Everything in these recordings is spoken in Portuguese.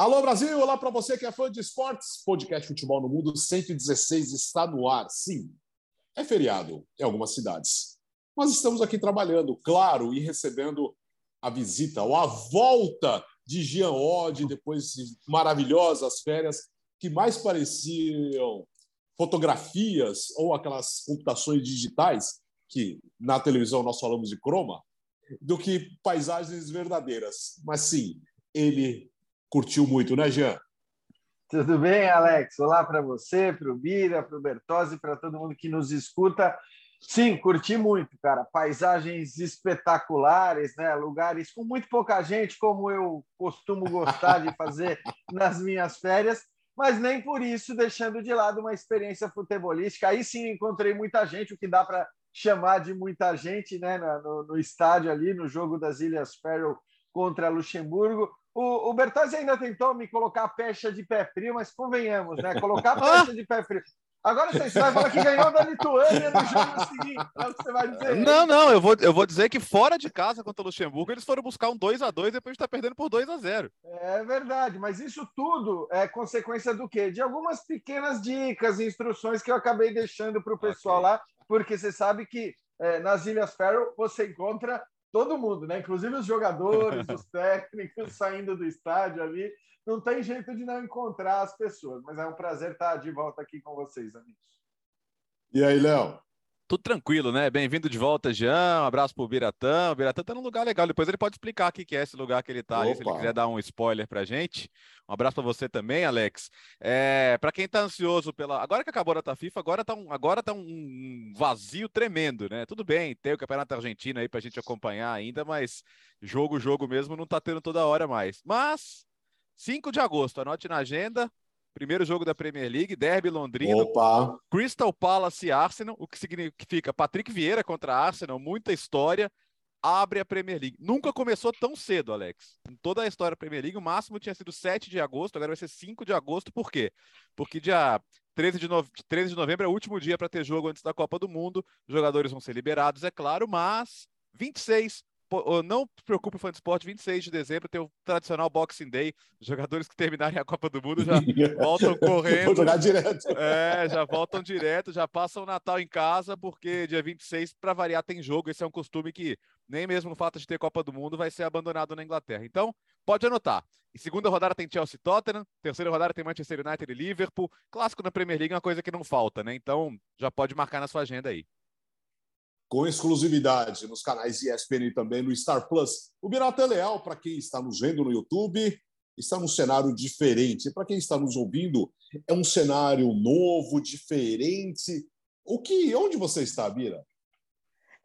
Alô Brasil, olá para você que é fã de esportes. Podcast Futebol no Mundo 116 está no ar. Sim, é feriado em algumas cidades. Mas estamos aqui trabalhando, claro, e recebendo a visita ou a volta de Jean Oddi depois de maravilhosas férias que mais pareciam fotografias ou aquelas computações digitais que na televisão nós falamos de croma do que paisagens verdadeiras. Mas sim, ele curtiu muito, né, Jean? Tudo bem, Alex? Olá para você, para o Bira, para o Bertozzi, para todo mundo que nos escuta. Sim, curti muito, cara. Paisagens espetaculares, né? Lugares com muito pouca gente, como eu costumo gostar de fazer nas minhas férias mas nem por isso deixando de lado uma experiência futebolística. Aí sim encontrei muita gente, o que dá para chamar de muita gente né, no, no, estádio ali, no jogo das Ilhas Faroe contra Luxemburgo. O, o Bertazzi ainda tentou me colocar pecha de pé frio, mas convenhamos, né? Colocar pecha de pé frio. Agora você vai falar que ganhou da Lituânia no jogo seguinte. É o que você vai dizer. Não, não, eu vou, eu vou dizer que fora de casa contra o Luxemburgo, eles foram buscar um 2 a 2 depois de estar perdendo por 2 a 0 É verdade, mas isso tudo é consequência do quê? De algumas pequenas dicas e instruções que eu acabei deixando para o pessoal okay. lá, porque você sabe que é, nas Ilhas Faroe você encontra todo mundo, né? Inclusive os jogadores, os técnicos saindo do estádio ali não tem jeito de não encontrar as pessoas, mas é um prazer estar de volta aqui com vocês, amigos. E aí, Léo? Tudo tranquilo, né? Bem-vindo de volta, Jean. Um abraço pro Biratã. O Biratã tá num lugar legal. Depois ele pode explicar o que é esse lugar que ele tá, aí, se ele quiser dar um spoiler pra gente. Um abraço para você também, Alex. É, para quem tá ansioso pela. Agora que acabou a data FIFA, agora tá, um, agora tá um vazio tremendo, né? Tudo bem, tem o Campeonato Argentino aí pra gente acompanhar ainda, mas jogo, jogo mesmo não tá tendo toda hora mais. Mas 5 de agosto, anote na agenda. Primeiro jogo da Premier League, Derby Londrina. Opa. Crystal Palace e Arsenal, o que significa Patrick Vieira contra Arsenal, muita história. Abre a Premier League. Nunca começou tão cedo, Alex. Em toda a história da Premier League, o máximo tinha sido 7 de agosto, agora vai ser 5 de agosto. Por quê? Porque dia 13 de, no... 13 de novembro é o último dia para ter jogo antes da Copa do Mundo. Os jogadores vão ser liberados, é claro, mas 26 não se preocupe, fã de esporte, 26 de dezembro tem o tradicional Boxing Day. Os jogadores que terminarem a Copa do Mundo já voltam correndo. Vou jogar direto. É, já voltam direto, já passam o Natal em casa, porque dia 26, para variar, tem jogo. Esse é um costume que, nem mesmo no fato de ter Copa do Mundo, vai ser abandonado na Inglaterra. Então, pode anotar. Em segunda rodada tem Chelsea Tottenham, terceira rodada tem Manchester United e Liverpool. Clássico na Premier League é uma coisa que não falta, né? Então, já pode marcar na sua agenda aí com exclusividade nos canais ESPN e também no Star Plus. O Birata é Leal, para quem está nos vendo no YouTube, está num cenário diferente. Para quem está nos ouvindo, é um cenário novo, diferente. O que, onde você está, Bira?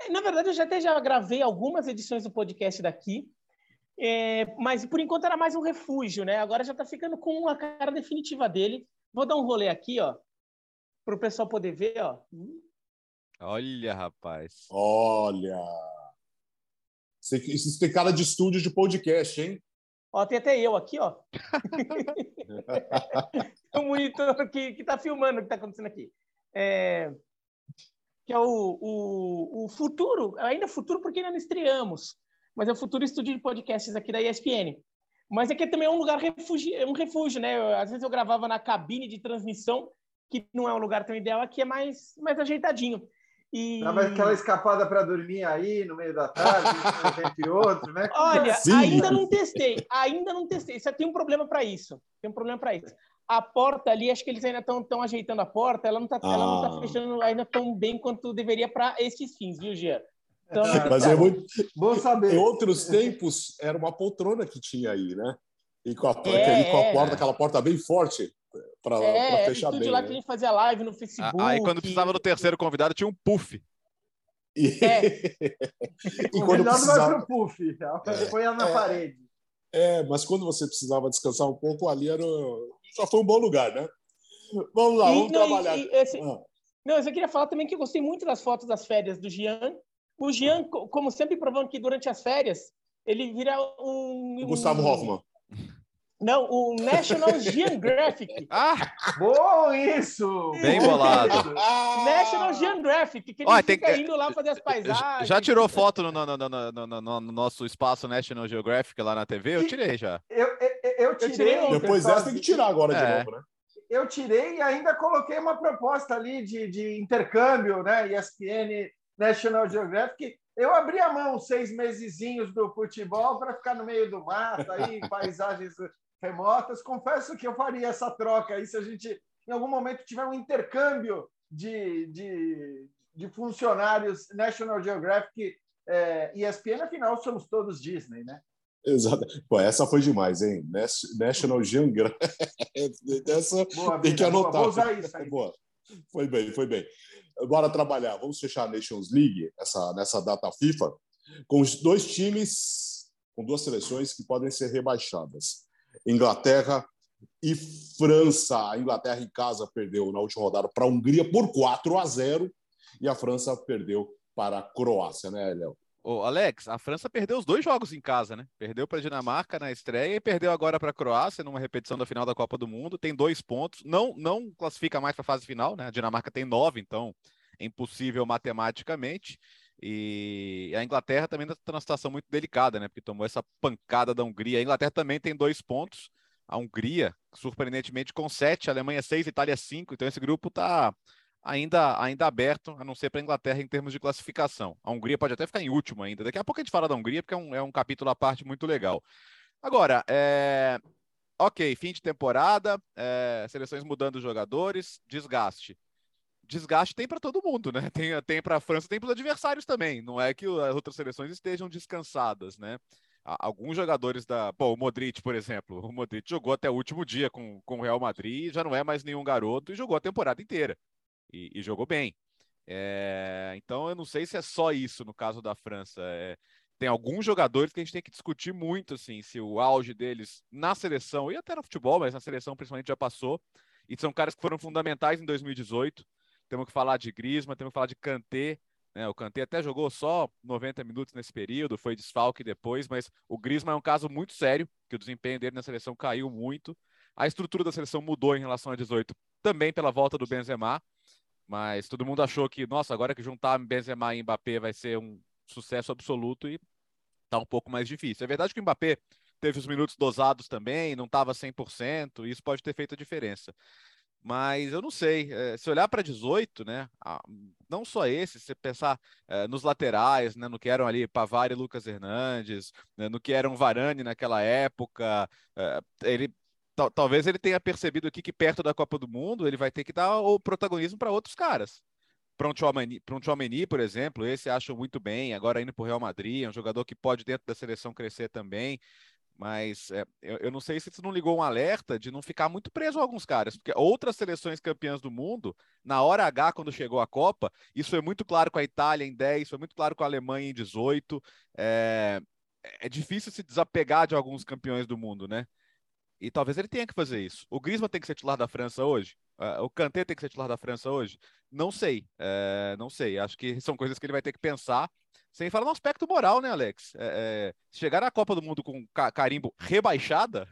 É, na verdade, eu já até já gravei algumas edições do podcast daqui, é, mas por enquanto era mais um refúgio, né? Agora já está ficando com a cara definitiva dele. Vou dar um rolê aqui, ó, para o pessoal poder ver, ó. Olha, rapaz. Olha. Isso tem cara de estúdio de podcast, hein? Ó, tem até eu aqui, ó. o monitor que, que tá filmando o que tá acontecendo aqui. É, que é o, o, o futuro, ainda futuro porque ainda não estreamos, mas é o futuro estúdio de podcasts aqui da ESPN. Mas aqui também é um lugar refúgio, é um refúgio, né? Eu, às vezes eu gravava na cabine de transmissão, que não é um lugar tão ideal, aqui é mais, mais ajeitadinho. E... Dava aquela escapada para dormir aí no meio da tarde, entre outros, né? Olha, Sim. ainda não testei, ainda não testei. Você tem um problema para isso. Tem um problema para isso. A porta ali, acho que eles ainda estão ajeitando a porta, ela não está ah. tá fechando ainda tão bem quanto deveria para esses fins, viu, Gia? Então, Mas é muito bom saber. Em outros tempos, era uma poltrona que tinha aí, né? E com a, é, com a porta, é. aquela porta bem forte para é, fechar bem. lá né? que a gente fazia live no Facebook. Aí quando precisava do terceiro convidado tinha um puff. E, é. e quando precisava... vai pro puff, é. põe na é. parede. É, mas quando você precisava descansar um pouco, ali era só foi um bom lugar, né? Vamos lá, e, vamos não, trabalhar. E, esse... ah. Não, eu só queria falar também que eu gostei muito das fotos das férias do Jean. O Jean, como sempre provando que durante as férias, ele vira um. O Gustavo um... Hoffman. Não, o National Geographic. Ah! Bom, isso! Bem bolado. National Geographic, que ele Olha, fica tem... indo lá fazer as paisagens. Já tirou foto no, no, no, no, no nosso espaço National Geographic lá na TV? Eu tirei já. Eu, eu, eu tirei. tirei Depois dessa tem que tirar agora de É. novo, né? eu tirei e ainda coloquei uma proposta ali de, de intercâmbio, né? ESPN, National Geographic. Eu abri a mão seis mesezinhos do futebol para ficar no meio do mato, aí, paisagens remotas. Confesso que eu faria essa troca aí se a gente, em algum momento, tiver um intercâmbio de, de, de funcionários National Geographic é, ESPN, afinal, somos todos Disney, né? Exato. Pô, essa foi demais, hein? National Geographic. essa Boa, tem que Bira, boa. anotar. Vou usar isso aí. Boa. Foi bem, foi bem. Bora trabalhar. Vamos fechar a Nations League essa, nessa data FIFA com os dois times, com duas seleções que podem ser rebaixadas: Inglaterra e França. A Inglaterra em casa perdeu na última rodada para a Hungria por 4 a 0 e a França perdeu para a Croácia, né, Léo? Ô, Alex, a França perdeu os dois jogos em casa, né? Perdeu para a Dinamarca na estreia e perdeu agora para a Croácia numa repetição da final da Copa do Mundo. Tem dois pontos. Não, não classifica mais para a fase final, né? A Dinamarca tem nove, então é impossível matematicamente. E a Inglaterra também está numa situação muito delicada, né? Porque tomou essa pancada da Hungria. A Inglaterra também tem dois pontos. A Hungria, surpreendentemente, com sete, a Alemanha seis, Itália cinco. Então esse grupo está ainda, ainda aberto, a não ser para a Inglaterra em termos de classificação. A Hungria pode até ficar em último ainda. Daqui a pouco a gente fala da Hungria, porque é um, é um capítulo à parte muito legal. Agora, é... ok, fim de temporada, é... seleções mudando os jogadores, desgaste. Desgaste tem para todo mundo, né? Tem, tem para a França, tem para os adversários também. Não é que as outras seleções estejam descansadas, né? Alguns jogadores da. Pô, o Modric, por exemplo. O Modric jogou até o último dia com, com o Real Madrid, já não é mais nenhum garoto e jogou a temporada inteira e, e jogou bem. É, então eu não sei se é só isso no caso da França. É, tem alguns jogadores que a gente tem que discutir muito, assim, se o auge deles na seleção e até no futebol, mas na seleção principalmente já passou. E são caras que foram fundamentais em 2018. Temos que falar de Griezmann, temos que falar de Kanté. Né? O Kanté até jogou só 90 minutos nesse período, foi desfalque depois, mas o Griezmann é um caso muito sério, que o desempenho dele na seleção caiu muito. A estrutura da seleção mudou em relação a 18, também pela volta do Benzema mas todo mundo achou que, nossa, agora que juntar Benzema e Mbappé vai ser um sucesso absoluto e tá um pouco mais difícil. É verdade que o Mbappé teve os minutos dosados também, não estava 100%, e isso pode ter feito a diferença. Mas eu não sei, se olhar para 18, né, não só esse, se pensar nos laterais, né, no que eram ali Pavar e Lucas Hernandes, né, no que eram Varane naquela época, ele talvez ele tenha percebido aqui que perto da Copa do Mundo ele vai ter que dar o protagonismo para outros caras. Para um Tchouameni, por exemplo, esse acho muito bem, agora indo para o Real Madrid, é um jogador que pode dentro da seleção crescer também, mas é, eu, eu, não sei se isso não ligou um alerta de não ficar muito preso a alguns caras, porque outras seleções campeãs do mundo, na hora H, quando chegou a Copa, isso foi muito claro com a Itália em 10, foi muito claro com a Alemanha em 18, é, é difícil se desapegar de alguns campeões do mundo, né? E talvez ele tenha que fazer isso. O Griezmann tem que ser titular da França hoje? Uh, o Kanté tem que ser titular da França hoje? Não sei, uh, não sei. Acho que são coisas que ele vai ter que pensar, sem falar no aspecto moral, né, Alex? É, é, chegar na Copa do Mundo com carimbo rebaixada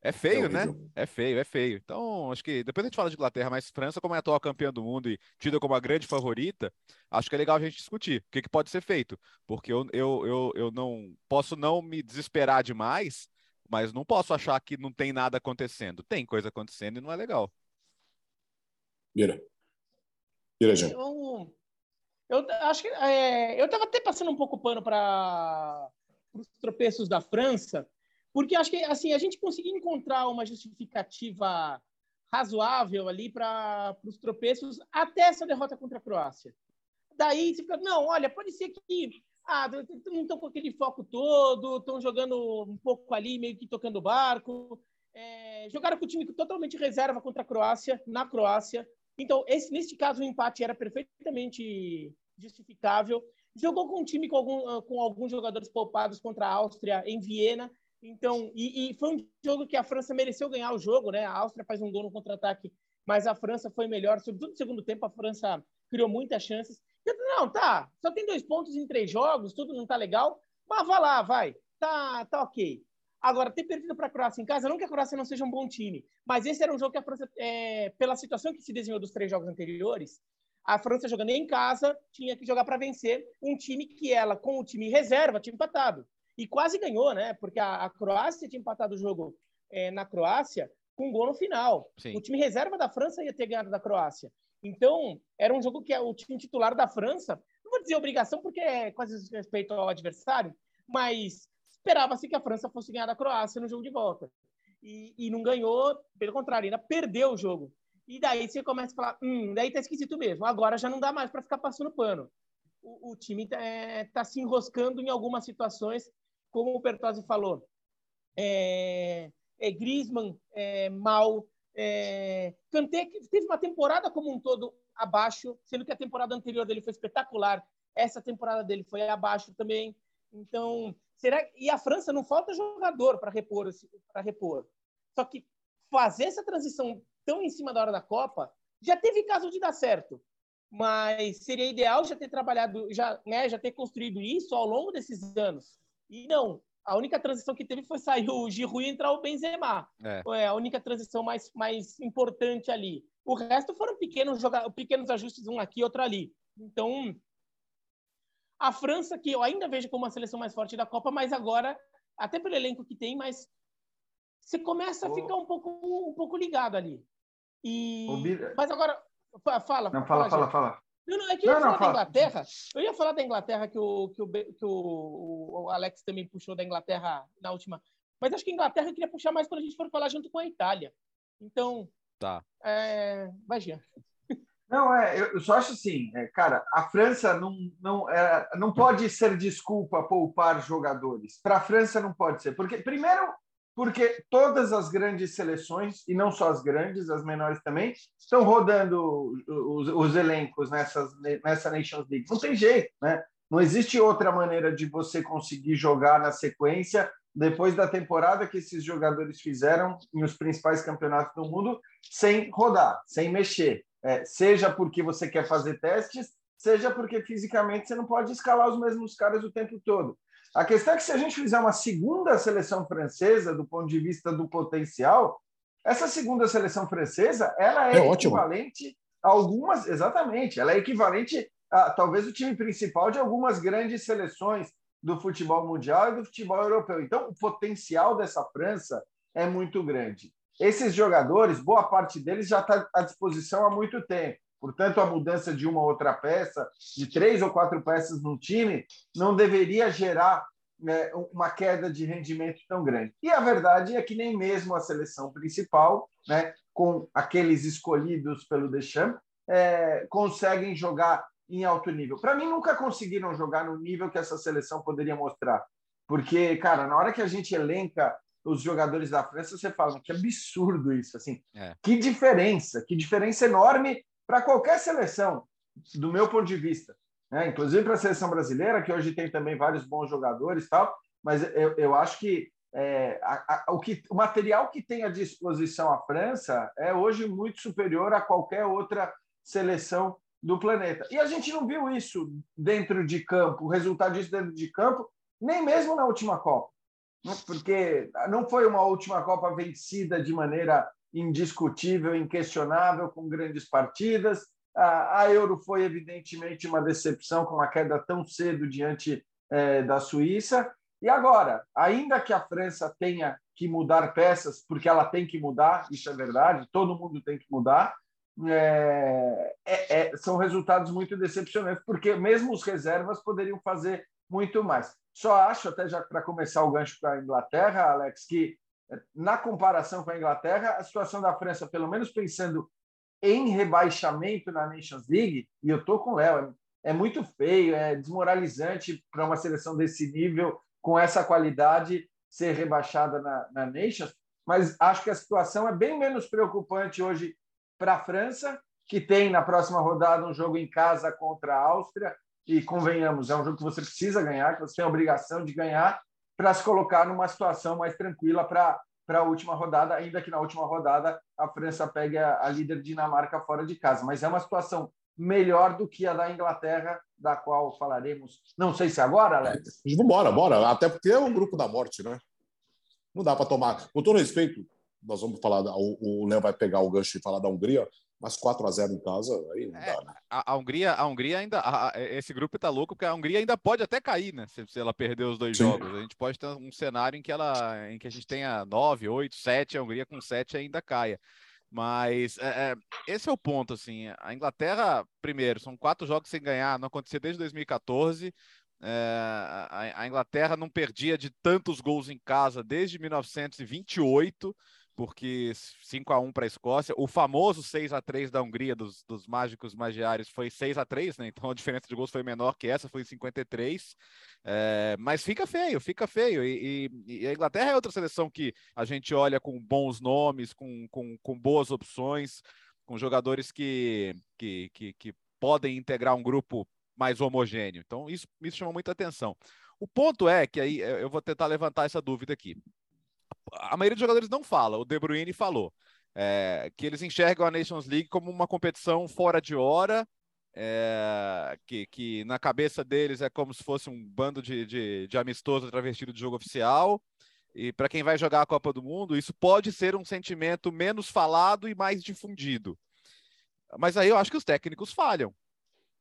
é feio, é né? É feio, é feio. Então, acho que depois a gente fala de Inglaterra, mas França, como é a atual campeã do mundo e tida como a grande favorita, acho que é legal a gente discutir o que, que pode ser feito. Porque eu, eu, eu, eu não posso não me desesperar demais, mas não posso achar que não tem nada acontecendo. Tem coisa acontecendo e não é legal. Mira. Mira, gente. Eu, eu acho que é, eu estava até passando um pouco pano para os tropeços da França, porque acho que assim a gente conseguiu encontrar uma justificativa razoável ali para os tropeços até essa derrota contra a Croácia. Daí você fica, não, olha, pode ser que ah, não estão com aquele foco todo, estão jogando um pouco ali, meio que tocando barco. É, jogaram com o time totalmente reserva contra a Croácia, na Croácia. Então, esse, neste caso, o empate era perfeitamente justificável. Jogou com um time com, algum, com alguns jogadores poupados contra a Áustria em Viena. Então, e, e, foi um jogo que a França mereceu ganhar o jogo, né? A Áustria faz um gol no contra-ataque, mas a França foi melhor. Sobretudo no segundo tempo, a França criou muitas chances. Não, tá. Só tem dois pontos em três jogos, tudo não tá legal. Mas vá lá, vai. Tá, tá ok. Agora, ter perdido para a Croácia em casa, não que a Croácia não seja um bom time, mas esse era um jogo que a França, é, pela situação que se desenhou dos três jogos anteriores, a França jogando em casa tinha que jogar para vencer um time que ela, com o time reserva, tinha empatado. E quase ganhou, né? Porque a, a Croácia tinha empatado o jogo é, na Croácia com um gol no final. Sim. O time reserva da França ia ter ganhado da Croácia. Então, era um jogo que é o time titular da França, não vou dizer obrigação, porque é quase respeito ao adversário, mas esperava-se que a França fosse ganhar da Croácia no jogo de volta. E, e, não ganhou, pelo contrário, ainda perdeu o jogo. E daí você começa a falar, hum, daí tá esquisito mesmo. Agora já não dá mais para ficar passando pano. O, o time está é, tá se enroscando em algumas situações, como o Bertozzi falou. É, é Griezmann é, mal, é, Kanté teve uma temporada como um todo abaixo, sendo que a temporada anterior dele foi espetacular. Essa temporada dele foi abaixo também. Então, será e a França não falta jogador para repor para repor. Só que fazer essa transição tão em cima da hora da Copa já teve caso de dar certo, mas seria ideal já ter trabalhado, já, né, já ter construído isso ao longo desses anos. E não, a única transição que teve foi sair o Giroud e entrar o Benzema. É. a única transição mais, mais importante ali. O resto foram pequenos, joga... pequenos ajustes, um aqui, outro ali. Então, a França, que eu ainda vejo como uma seleção mais forte da Copa, mas agora, até pelo elenco que tem, mas você começa a ficar um pouco, um pouco ligado ali. E... Mas agora, fala. Não, fala, fala, fala. fala. Não, não, é que eu ia não, falar não, da Inglaterra. Eu ia falar da Inglaterra que, o, que, o, que o, o, Alex também puxou da Inglaterra na última. Mas acho que a Inglaterra eu queria puxar mais quando a gente for falar junto com a Itália. Então. Tá. É, vai, Jean. Não, é, eu só acho assim, é, cara, a França não, não, é, não pode ser desculpa poupar jogadores. Para a França não pode ser. Porque, primeiro, porque todas as grandes seleções, e não só as grandes, as menores também, estão rodando os, os elencos nessas, nessa Nations League. Não tem jeito, né? Não existe outra maneira de você conseguir jogar na sequência depois da temporada que esses jogadores fizeram em os principais campeonatos do mundo, sem rodar, sem mexer. É, seja porque você quer fazer testes, seja porque fisicamente você não pode escalar os mesmos caras o tempo todo. A questão é que se a gente fizer uma segunda seleção francesa, do ponto de vista do potencial, essa segunda seleção francesa, ela é, é equivalente ótimo. a algumas, exatamente, ela é equivalente a talvez o time principal de algumas grandes seleções do futebol mundial e do futebol europeu. Então, o potencial dessa França é muito grande. Esses jogadores, boa parte deles já está à disposição há muito tempo. Portanto, a mudança de uma ou outra peça, de três ou quatro peças no time, não deveria gerar né, uma queda de rendimento tão grande. E a verdade é que nem mesmo a seleção principal, né, com aqueles escolhidos pelo Deschamps, é, conseguem jogar em alto nível. Para mim, nunca conseguiram jogar no nível que essa seleção poderia mostrar. Porque, cara, na hora que a gente elenca os jogadores da França, você fala que absurdo isso, assim. É. Que diferença, que diferença enorme para qualquer seleção, do meu ponto de vista. Né? Inclusive para a seleção brasileira, que hoje tem também vários bons jogadores tal, mas eu, eu acho que, é, a, a, o que o material que tem à disposição a França é hoje muito superior a qualquer outra seleção do planeta. E a gente não viu isso dentro de campo, o resultado disso dentro de campo, nem mesmo na última Copa. Porque não foi uma última Copa vencida de maneira indiscutível, inquestionável, com grandes partidas. A Euro foi, evidentemente, uma decepção com uma queda tão cedo diante é, da Suíça. E agora, ainda que a França tenha que mudar peças, porque ela tem que mudar, isso é verdade, todo mundo tem que mudar, é, é, é são resultados muito decepcionantes, porque mesmo os reservas poderiam fazer muito mais. Só acho, até já para começar o gancho para a Inglaterra, Alex, que na comparação com a Inglaterra, a situação da França, pelo menos pensando em rebaixamento na Nations League, e eu estou com o Léo, é muito feio, é desmoralizante para uma seleção desse nível, com essa qualidade, ser rebaixada na, na Nations, mas acho que a situação é bem menos preocupante hoje para a França, que tem na próxima rodada um jogo em casa contra a Áustria, e convenhamos, é um jogo que você precisa ganhar, que você tem a obrigação de ganhar, para se colocar numa situação mais tranquila para para a última rodada, ainda que na última rodada a França pegue a, a, líder Dinamarca fora de casa. Mas é uma situação melhor do que a da Inglaterra, da qual falaremos. Não sei se agora, Alex. Bora, bora. Até porque é um grupo da morte, né? Não dá para tomar. Com todo respeito, nós vamos falar. O Léo vai pegar o gancho e falar da Hungria, Mas 4 a 0 em casa, aí não É, dá, né? a, a Hungria, a Hungria ainda. a- a- esse grupo tá louco, porque a Hungria ainda pode até cair, né? Se, se ela perder os dois Sim. jogos. A gente pode ter um cenário em que ela. em que a gente tenha 9, 8, 7, a Hungria com 7 ainda caia. Mas é, é, esse é o ponto, assim. A Inglaterra, primeiro, são quatro jogos sem ganhar, não acontecia desde 2014. É, a, a Inglaterra não perdia de tantos gols em casa desde 1928 porque 5 a 1 para a Escócia. O famoso 6 a 3 da Hungria dos, dos mágicos magiares foi 6 a 3 né? Então a diferença de gols foi menor que essa, foi 53. É, mas fica feio, fica feio. E, e, e, a Inglaterra é outra seleção que a gente olha com bons nomes, com, com, com boas opções, com jogadores que, que, que, que podem integrar um grupo mais homogêneo. Então isso me chama muita atenção. O ponto é que aí eu vou tentar levantar essa dúvida aqui a maioria dos jogadores não fala, o De Bruyne falou, é, que eles enxergam a Nations League como uma competição fora de hora, é, que, que na cabeça deles é como se fosse um bando de, de, de amistoso travestido de jogo oficial. E para quem vai jogar a Copa do Mundo, isso pode ser um sentimento menos falado e mais difundido. Mas aí eu acho que os técnicos falham.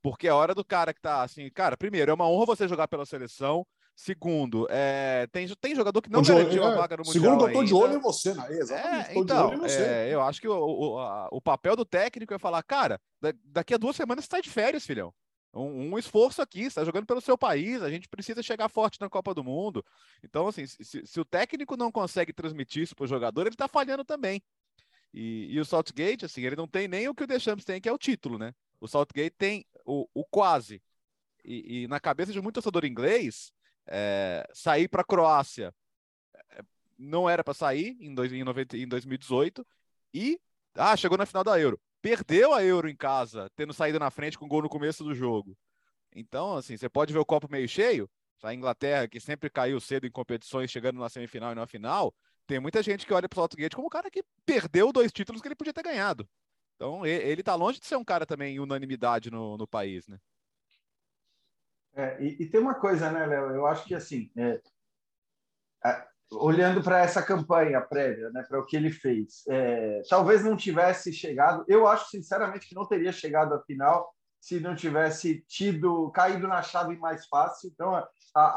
Porque é hora do cara que tá assim, cara, primeiro, é uma honra você jogar pela seleção, Segundo, é, tem, tem jogador que não olho, garantiu a é, vaga no Mundial Segundo, eu tô de olho em você, né? Exatamente, É, tô de então, olho em você. é, eu acho que o, o, a- o papel do técnico é falar, cara, da- daqui a duas semanas você tá de férias, filhão. Um, um esforço aqui, você está jogando pelo seu país, a gente precisa chegar forte na Copa do Mundo. Então, assim, se, se o técnico não consegue transmitir isso para o jogador, ele está falhando também. E, e o Southgate, assim, ele não tem nem o que o Deschamps tem, que é o título, né? O Southgate tem o, o quase. E, e na cabeça de muito torcedor inglês, é, sair para a Croácia é, não era para sair em, dois, em, 90, em 2018 e ah, chegou na final da Euro. Perdeu a Euro em casa, tendo saído na frente com gol no começo do jogo. Então, assim, você pode ver o copo meio cheio. A Inglaterra, que sempre caiu cedo em competições, chegando na semifinal e na final, tem muita gente que olha para o Southgate como um cara que perdeu dois títulos que ele podia ter ganhado. Então, ele, ele tá longe de ser um cara também em unanimidade no, no país, né? É, e, e tem uma coisa, né, Léo? Eu acho que assim, é, a- olhando para essa campanha prévia, né, para o que ele fez, é, talvez não tivesse chegado. Eu acho sinceramente que não teria chegado à final se não tivesse tido caído na chave mais fácil. Então, a,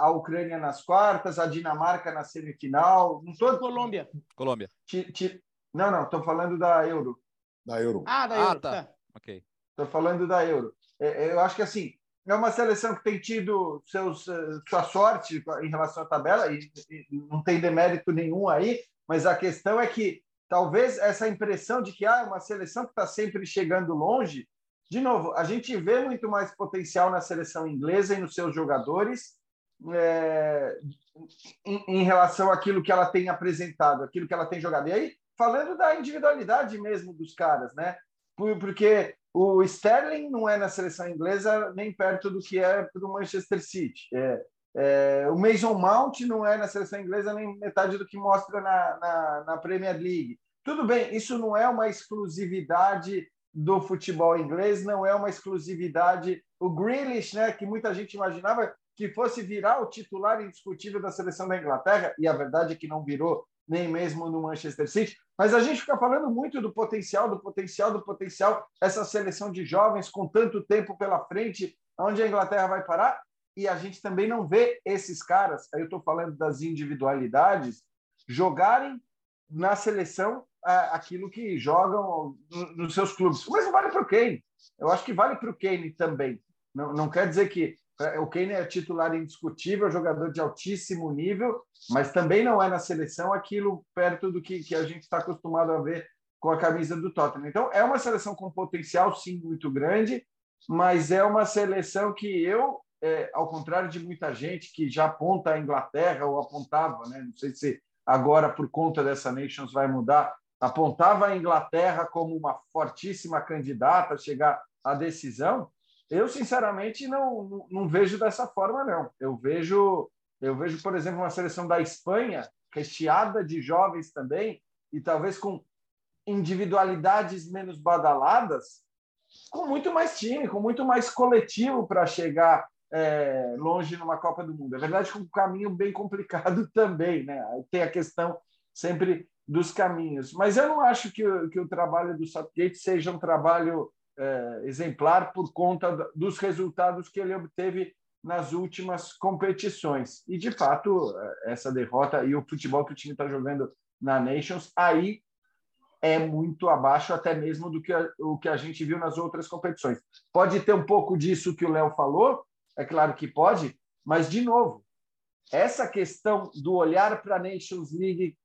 a Ucrânia nas quartas, a Dinamarca na semifinal, não tô, Colômbia. Colômbia. ti- ti- não, não, estou falando da Euro. Da Euro. Ah, da Ah, Euro. tá. tá. Ok. Estou falando da Euro. É, eu acho que assim é uma seleção que tem tido seus, eh, sua sorte em relação à tabela e, e não tem demérito nenhum aí, mas a questão é que talvez essa impressão de que ah, é uma seleção que está sempre chegando longe, de novo, a gente vê muito mais potencial na seleção inglesa e nos seus jogadores é, em, em relação àquilo que ela tem apresentado, aquilo que ela tem jogado. E aí, falando da individualidade mesmo dos caras, né? Por- Porque o Sterling não é na seleção inglesa nem perto do que é para o Manchester City. É, é, o Mason Mount não é na seleção inglesa nem metade do que mostra na, na, na Premier League. Tudo bem, isso não é uma exclusividade do futebol inglês, não é uma exclusividade. O Grealish, né, que muita gente imaginava que fosse virar o titular indiscutível da seleção da Inglaterra, e a verdade é que não virou nem mesmo no Manchester City. Mas a gente fica falando muito do potencial, do potencial, do potencial, essa seleção de jovens com tanto tempo pela frente, onde a Inglaterra vai parar, e a gente também não vê esses caras, aí eu estou falando das individualidades, jogarem na seleção ah, aquilo que jogam no- nos seus clubes. Mesmo vale para o Kane. Eu acho que vale para o Kane também. Não, não quer dizer que o Kane é titular indiscutível, jogador de altíssimo nível, mas também não é na seleção aquilo perto do que, que a gente está acostumado a ver com a camisa do Tottenham. Então, é uma seleção com potencial, sim, muito grande, mas é uma seleção que eu, é, ao contrário de muita gente que já aponta a Inglaterra ou apontava, né? não sei se agora, por conta dessa Nations, vai mudar, apontava a Inglaterra como uma fortíssima candidata a chegar à decisão. Eu, sinceramente, não, não, não vejo dessa forma, não. Eu vejo, eu vejo, por exemplo, uma seleção da Espanha recheada de jovens também, e talvez com individualidades menos badaladas, com muito mais time, com muito mais coletivo para chegar é, longe numa Copa do Mundo. É verdade que um caminho bem complicado também, né? Tem a questão sempre dos caminhos. Mas eu não acho que, que o trabalho do Southgate seja um trabalho é, exemplar por conta dos resultados que ele obteve nas últimas competições. E, de fato, essa derrota e o futebol que o time está jogando na Nations, aí é muito abaixo até mesmo do que a, o que a gente viu nas outras competições. Pode ter um pouco disso que o Léo falou, é claro que pode, mas, de novo, essa questão do olhar para a Nations League,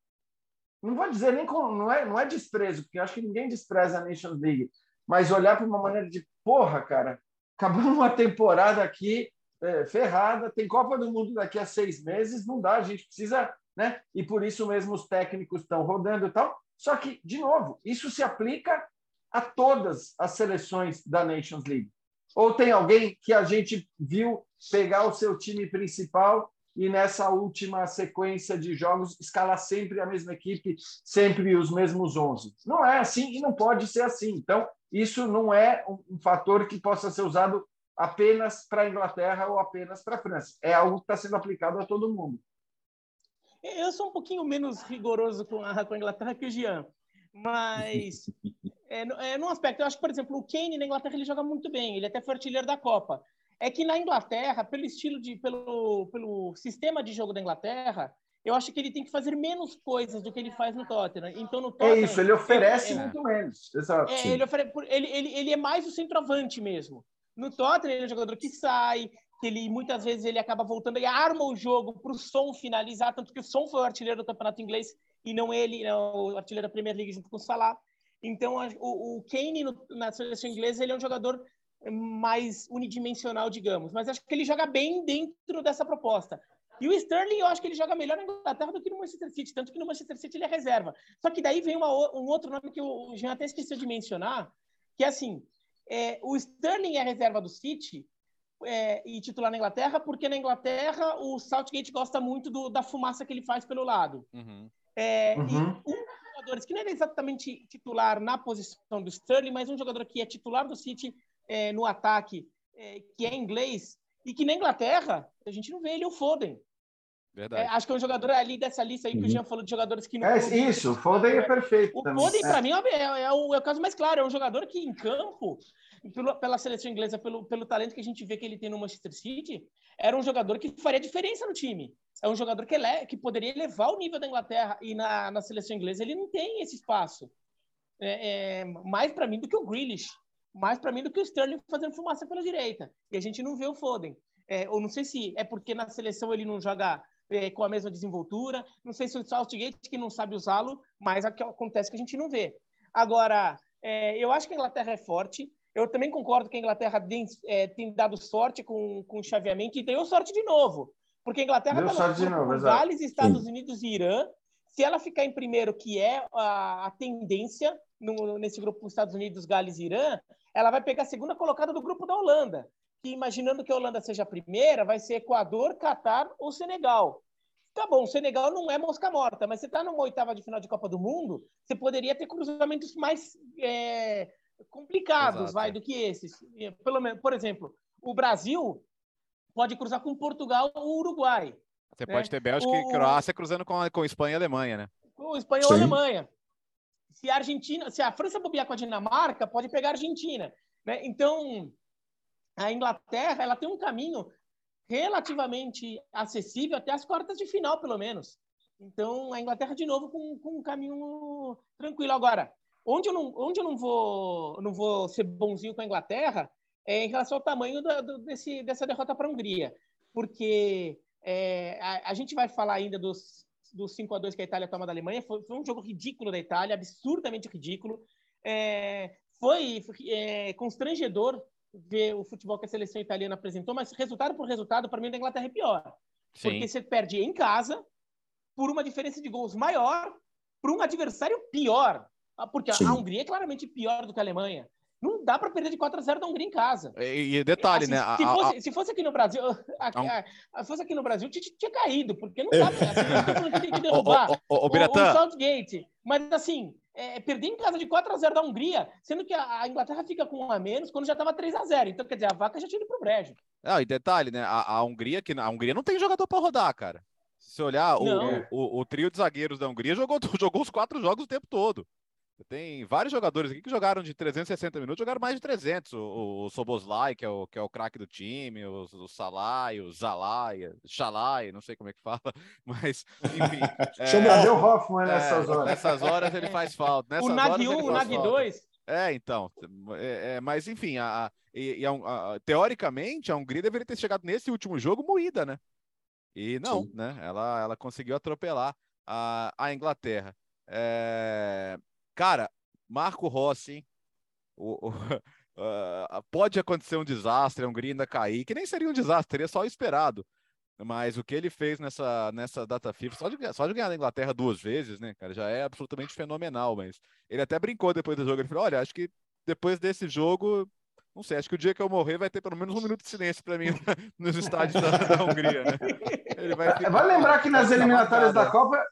não vou dizer nem com, não é, não é desprezo, porque eu acho que ninguém despreza a Nations League, mas olhar para uma maneira de, porra, cara, acabou uma temporada aqui é, ferrada, tem Copa do Mundo daqui a seis meses, não dá, a gente precisa, né? E por isso mesmo os técnicos estão rodando e tal. Só que, de novo, isso se aplica a todas as seleções da Nations League. Ou tem alguém que a gente viu pegar o seu time principal e nessa última sequência de jogos escalar sempre a mesma equipe, sempre os mesmos 11. Não é assim e não pode ser assim. Então, isso não é um fator que possa ser usado apenas para a Inglaterra ou apenas para a França. É algo que está sendo aplicado a todo mundo. Eu sou um pouquinho menos rigoroso com a, com a Inglaterra que o Jean, mas é, é, num aspecto, eu acho que, por exemplo, o Kane na Inglaterra ele joga muito bem, ele até foi artilheiro da Copa. É que na Inglaterra, pelo estilo de, pelo, pelo sistema de jogo da Inglaterra, eu acho que ele tem que fazer menos coisas do que ele faz no Tottenham. Então, no é Tottenham, é isso, ele oferece ele, é, muito menos. Exato. É, ele, ofere, ele, ele, ele é mais o centroavante mesmo. No Tottenham, ele é um jogador que sai, que ele muitas vezes ele acaba voltando e arma o jogo para o Som finalizar, tanto que o Som foi o artilheiro do campeonato inglês e não ele, não, o artilheiro da Premier League junto com o Salah. Então, o, o Kane no, na seleção inglesa ele é um jogador mais unidimensional, digamos, mas acho que ele joga bem dentro dessa proposta. E o Sterling, eu acho que ele joga melhor na Inglaterra do que no Manchester City, tanto que no Manchester City ele é reserva. Só que daí vem uma, um outro nome que o Jean até esqueceu de mencionar, que é assim, é, o Sterling é reserva do City é, e titular na Inglaterra, porque na Inglaterra o Southgate gosta muito do, da fumaça que ele faz pelo lado. Uhum. É, uhum. E um dos jogadores que não é exatamente titular na posição do Sterling, mas um jogador que é titular do City é, no ataque, é, que é inglês, e que na Inglaterra a gente não vê ele, o Foden. Verdade. É, acho que é um jogador ali dessa lista aí que uhum. o Jean falou de jogadores que não. É isso, o Foden é perfeito. O Foden, para mim, é, é, o, é o caso mais claro. É um jogador que em campo, pelo, pela seleção inglesa, pelo, pelo talento que a gente vê que ele tem no Manchester City, era um jogador que faria diferença no time. É um jogador que, ele, que poderia elevar o nível da Inglaterra e na, na seleção inglesa ele não tem esse espaço. É, é mais para mim do que o Grealish, mais para mim do que o Sterling fazendo fumaça pela direita. E a gente não vê o Foden. É, ou não sei se é porque na seleção ele não joga é, com a mesma desenvoltura. Não sei se o Southgate que não sabe usá-lo, mas acontece que a gente não vê. Agora, é, eu acho que a Inglaterra é forte. Eu também concordo que a Inglaterra tem, é, tem dado sorte com, com o chaveamento e deu sorte de novo. Porque a Inglaterra está com Gales, Estados. Unidos e Irã. Se ela ficar em primeiro, que é a, a tendência no, nesse grupo Estados Unidos, Gales e Irã, ela vai pegar a segunda colocada do grupo da Holanda que imaginando que a Holanda seja a primeira, vai ser Equador, Catar ou Senegal. Tá bom, Senegal não é mosca morta, mas você está numa oitava de final de Copa do Mundo, você poderia ter cruzamentos mais é, complicados, Exato. vai, do que esses. Pelo menos, por exemplo, o Brasil pode cruzar com Portugal ou Uruguai. Você né? pode ter Bélgica o... e Croácia cruzando com, com Espanha e Alemanha, né? Com Espanha ou Alemanha. Se a Argentina, se a França bobear com a Dinamarca, pode pegar a Argentina. Né? Então, a Inglaterra ela tem um caminho relativamente acessível até as quartas de final, pelo menos. Então, a Inglaterra, de novo, com, com um caminho tranquilo. Agora, onde eu não, onde eu não, vou, não vou ser bonzinho com a Inglaterra é em relação ao tamanho do, do, desse, dessa derrota para a Hungria. Porque é, a, a, gente vai falar ainda dos, dos 5 a 2 que a Itália toma da Alemanha. Foi, foi um jogo ridículo da Itália, absurdamente ridículo. É, foi é, constrangedor ver o futebol que a seleção italiana apresentou, mas resultado por resultado, para mim, da Inglaterra é pior. Sim. Porque você perde em casa por uma diferença de gols maior para um adversário pior. Ah, porque Sim. a Hungria é claramente pior do que a Alemanha. Não dá para perder de 4 a 0 da Hungria em casa. E, e detalhe, assim, né? Se, a, fosse, a... se, fosse, aqui no Brasil, a, fosse aqui no Brasil, tinha, tinha caído, porque não dá para assim, tem que derrubar o, o, o, o, o Southgate. Mas assim, é, perder em casa de 4 a 0 da Hungria, sendo que a, a Inglaterra fica com um a menos quando já estava 3 a 0 Então, quer dizer, a vaca já tinha ido pro brejo. E detalhe, né? A, a Hungria, que a Hungria não tem jogador para rodar, cara. Se olhar, o, o, o, trio de zagueiros da Hungria jogou, jogou os quatro jogos o tempo todo. Tem vários jogadores aqui que jogaram de 360 minutos, jogaram mais de 300. O, o Soboslai, que é o, que é o craque do time, o, o Salai, o Zalai, Shalai, não sei como é que fala, mas, enfim. é, Chama o Hoffman nessas é, horas. Nessas horas ele faz falta. Nessas o Nag 1, o Nag 2. É, então. É, é, mas, enfim, a, a, e, a, a, teoricamente, a Hungria deveria ter chegado nesse último jogo moída, né? E não, Sim. né? Ela, ela conseguiu atropelar a, a Inglaterra. É... Cara, Marco Rossi, o, o, uh, pode acontecer um desastre, a Hungria ainda cair, que nem seria um desastre, seria só esperado. Mas o que ele fez nessa, nessa data FIFA, só de, só de ganhar na Inglaterra duas vezes, né, cara, já é absolutamente fenomenal. Mas ele até brincou depois do jogo. Ele falou: olha, acho que depois desse jogo, não sei, acho que o dia que eu morrer vai ter pelo menos um minuto de silêncio para mim nos estádios da, da Hungria, né? Vai, ficar, vai lembrar que nas eliminatórias da Copa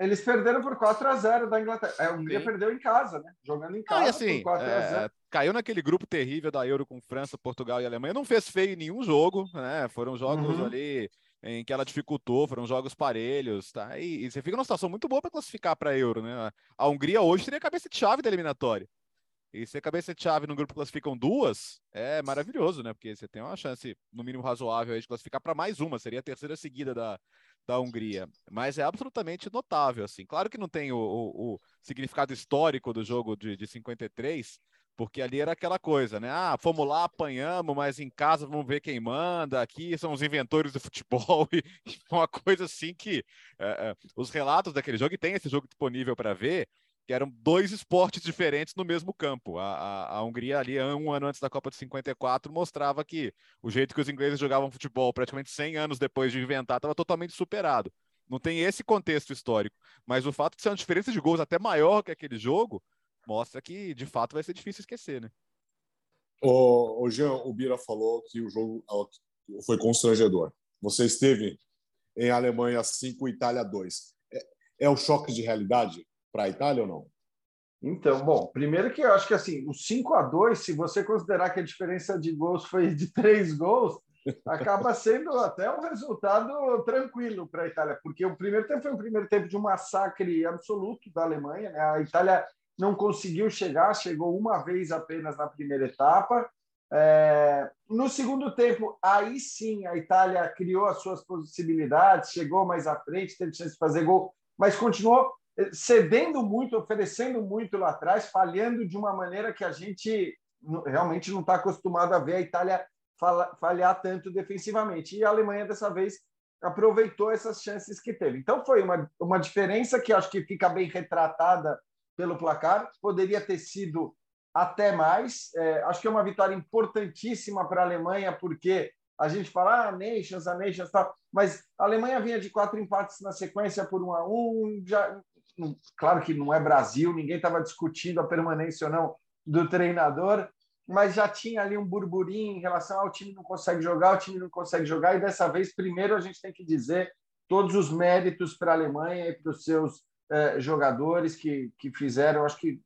eles perderam por 4 a 0 da Inglaterra. É, a Hungria Sim. perdeu em casa, né? Jogando em casa. Ah, assim, 4 a 0. É, caiu naquele grupo terrível da Euro com França, Portugal e Alemanha. Não fez feio em nenhum jogo, né? Foram jogos uhum. ali em que ela dificultou, foram jogos parelhos, tá? E, e você fica numa situação muito boa para classificar para a Euro, né? A Hungria hoje teria cabeça de chave da eliminatória. E se a cabeça de chave no grupo classificam duas, é maravilhoso, né? Porque você tem uma chance, no mínimo razoável, de classificar para mais uma, seria a terceira seguida da, da Hungria. Mas é absolutamente notável, assim. Claro que não tem o, o, o significado histórico do jogo de, de 53, porque ali era aquela coisa, né? Ah, fomos lá, apanhamos, mas em casa vamos ver quem manda. Aqui são os inventores do futebol e, uma coisa assim que é, é, os relatos daquele jogo e tem esse jogo disponível para ver que eram dois esportes diferentes no mesmo campo. A, a, a, Hungria, ali, um ano antes da Copa de 54, mostrava que o jeito que os ingleses jogavam futebol, praticamente 100 anos depois de inventar, estava totalmente superado. Não tem esse contexto histórico, mas o fato de ser uma diferença de gols até maior que aquele jogo, mostra que, de fato, vai ser difícil esquecer, né? O, o Jean, o Bira falou que o jogo foi constrangedor. Você esteve em Alemanha 5, Itália 2. É, é o choque de realidade? Para a Itália ou não? Então, bom, primeiro que eu acho que assim, o 5 a 2 se você considerar que a diferença de gols foi de três gols, acaba sendo até um resultado tranquilo para a Itália, porque o primeiro tempo foi um primeiro tempo de um massacre absoluto da Alemanha. Né? A Itália não conseguiu chegar, chegou uma vez apenas na primeira etapa. É... no segundo tempo, aí sim a Itália criou as suas possibilidades, chegou mais à frente, teve chance de fazer gol, mas continuou cedendo muito, oferecendo muito lá atrás, falhando de uma maneira que a gente realmente não está acostumado a ver a Itália falhar tanto defensivamente. E a Alemanha, dessa vez, aproveitou essas chances que teve. Então, foi uma, uma diferença que acho que fica bem retratada pelo placar. Poderia ter sido até mais. É, acho que é uma vitória importantíssima para a Alemanha, porque a gente fala, ah, Nations, a Nations, tal. mas a Alemanha vinha de quatro empates na sequência por um a um, já claro que não é Brasil, ninguém estava discutindo a permanência ou não do treinador, mas já tinha ali um burburinho em relação ao time não consegue jogar, o time não consegue jogar, e dessa vez, primeiro, a gente tem que dizer todos os méritos para a Alemanha e para os seus eh, jogadores que, que fizeram, acho que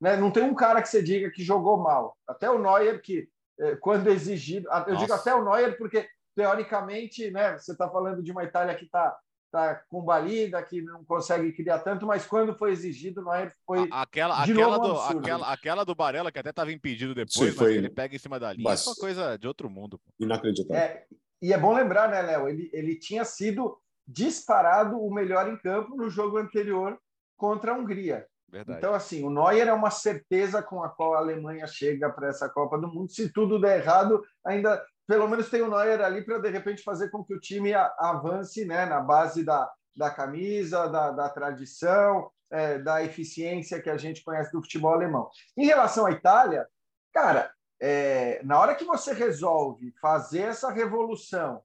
né, não tem um cara que você diga que jogou mal, até o Neuer, que eh, quando exigido, eu Nossa. digo até o Neuer porque, teoricamente, né, você está falando de uma Itália que está está balida, que não consegue criar tanto, mas quando foi exigido, não é, foi aquela, de aquela, do, aquela, aquela do Barella, que até estava impedido depois, Sim, foi... mas ele pega em cima da linha, mas... é uma coisa de outro mundo. Inacreditável. É, e é bom lembrar, né, Léo, ele, ele tinha sido disparado o melhor em campo no jogo anterior contra a Hungria. Verdade. Então, assim, o Neuer é uma certeza com a qual a Alemanha chega para essa Copa do Mundo. Se tudo der errado, ainda pelo menos tem o Neuer ali para de repente fazer com que o time avance né, na base da, da camisa, da, da tradição, é, da eficiência que a gente conhece do futebol alemão. Em relação à Itália, cara, é, na hora que você resolve fazer essa revolução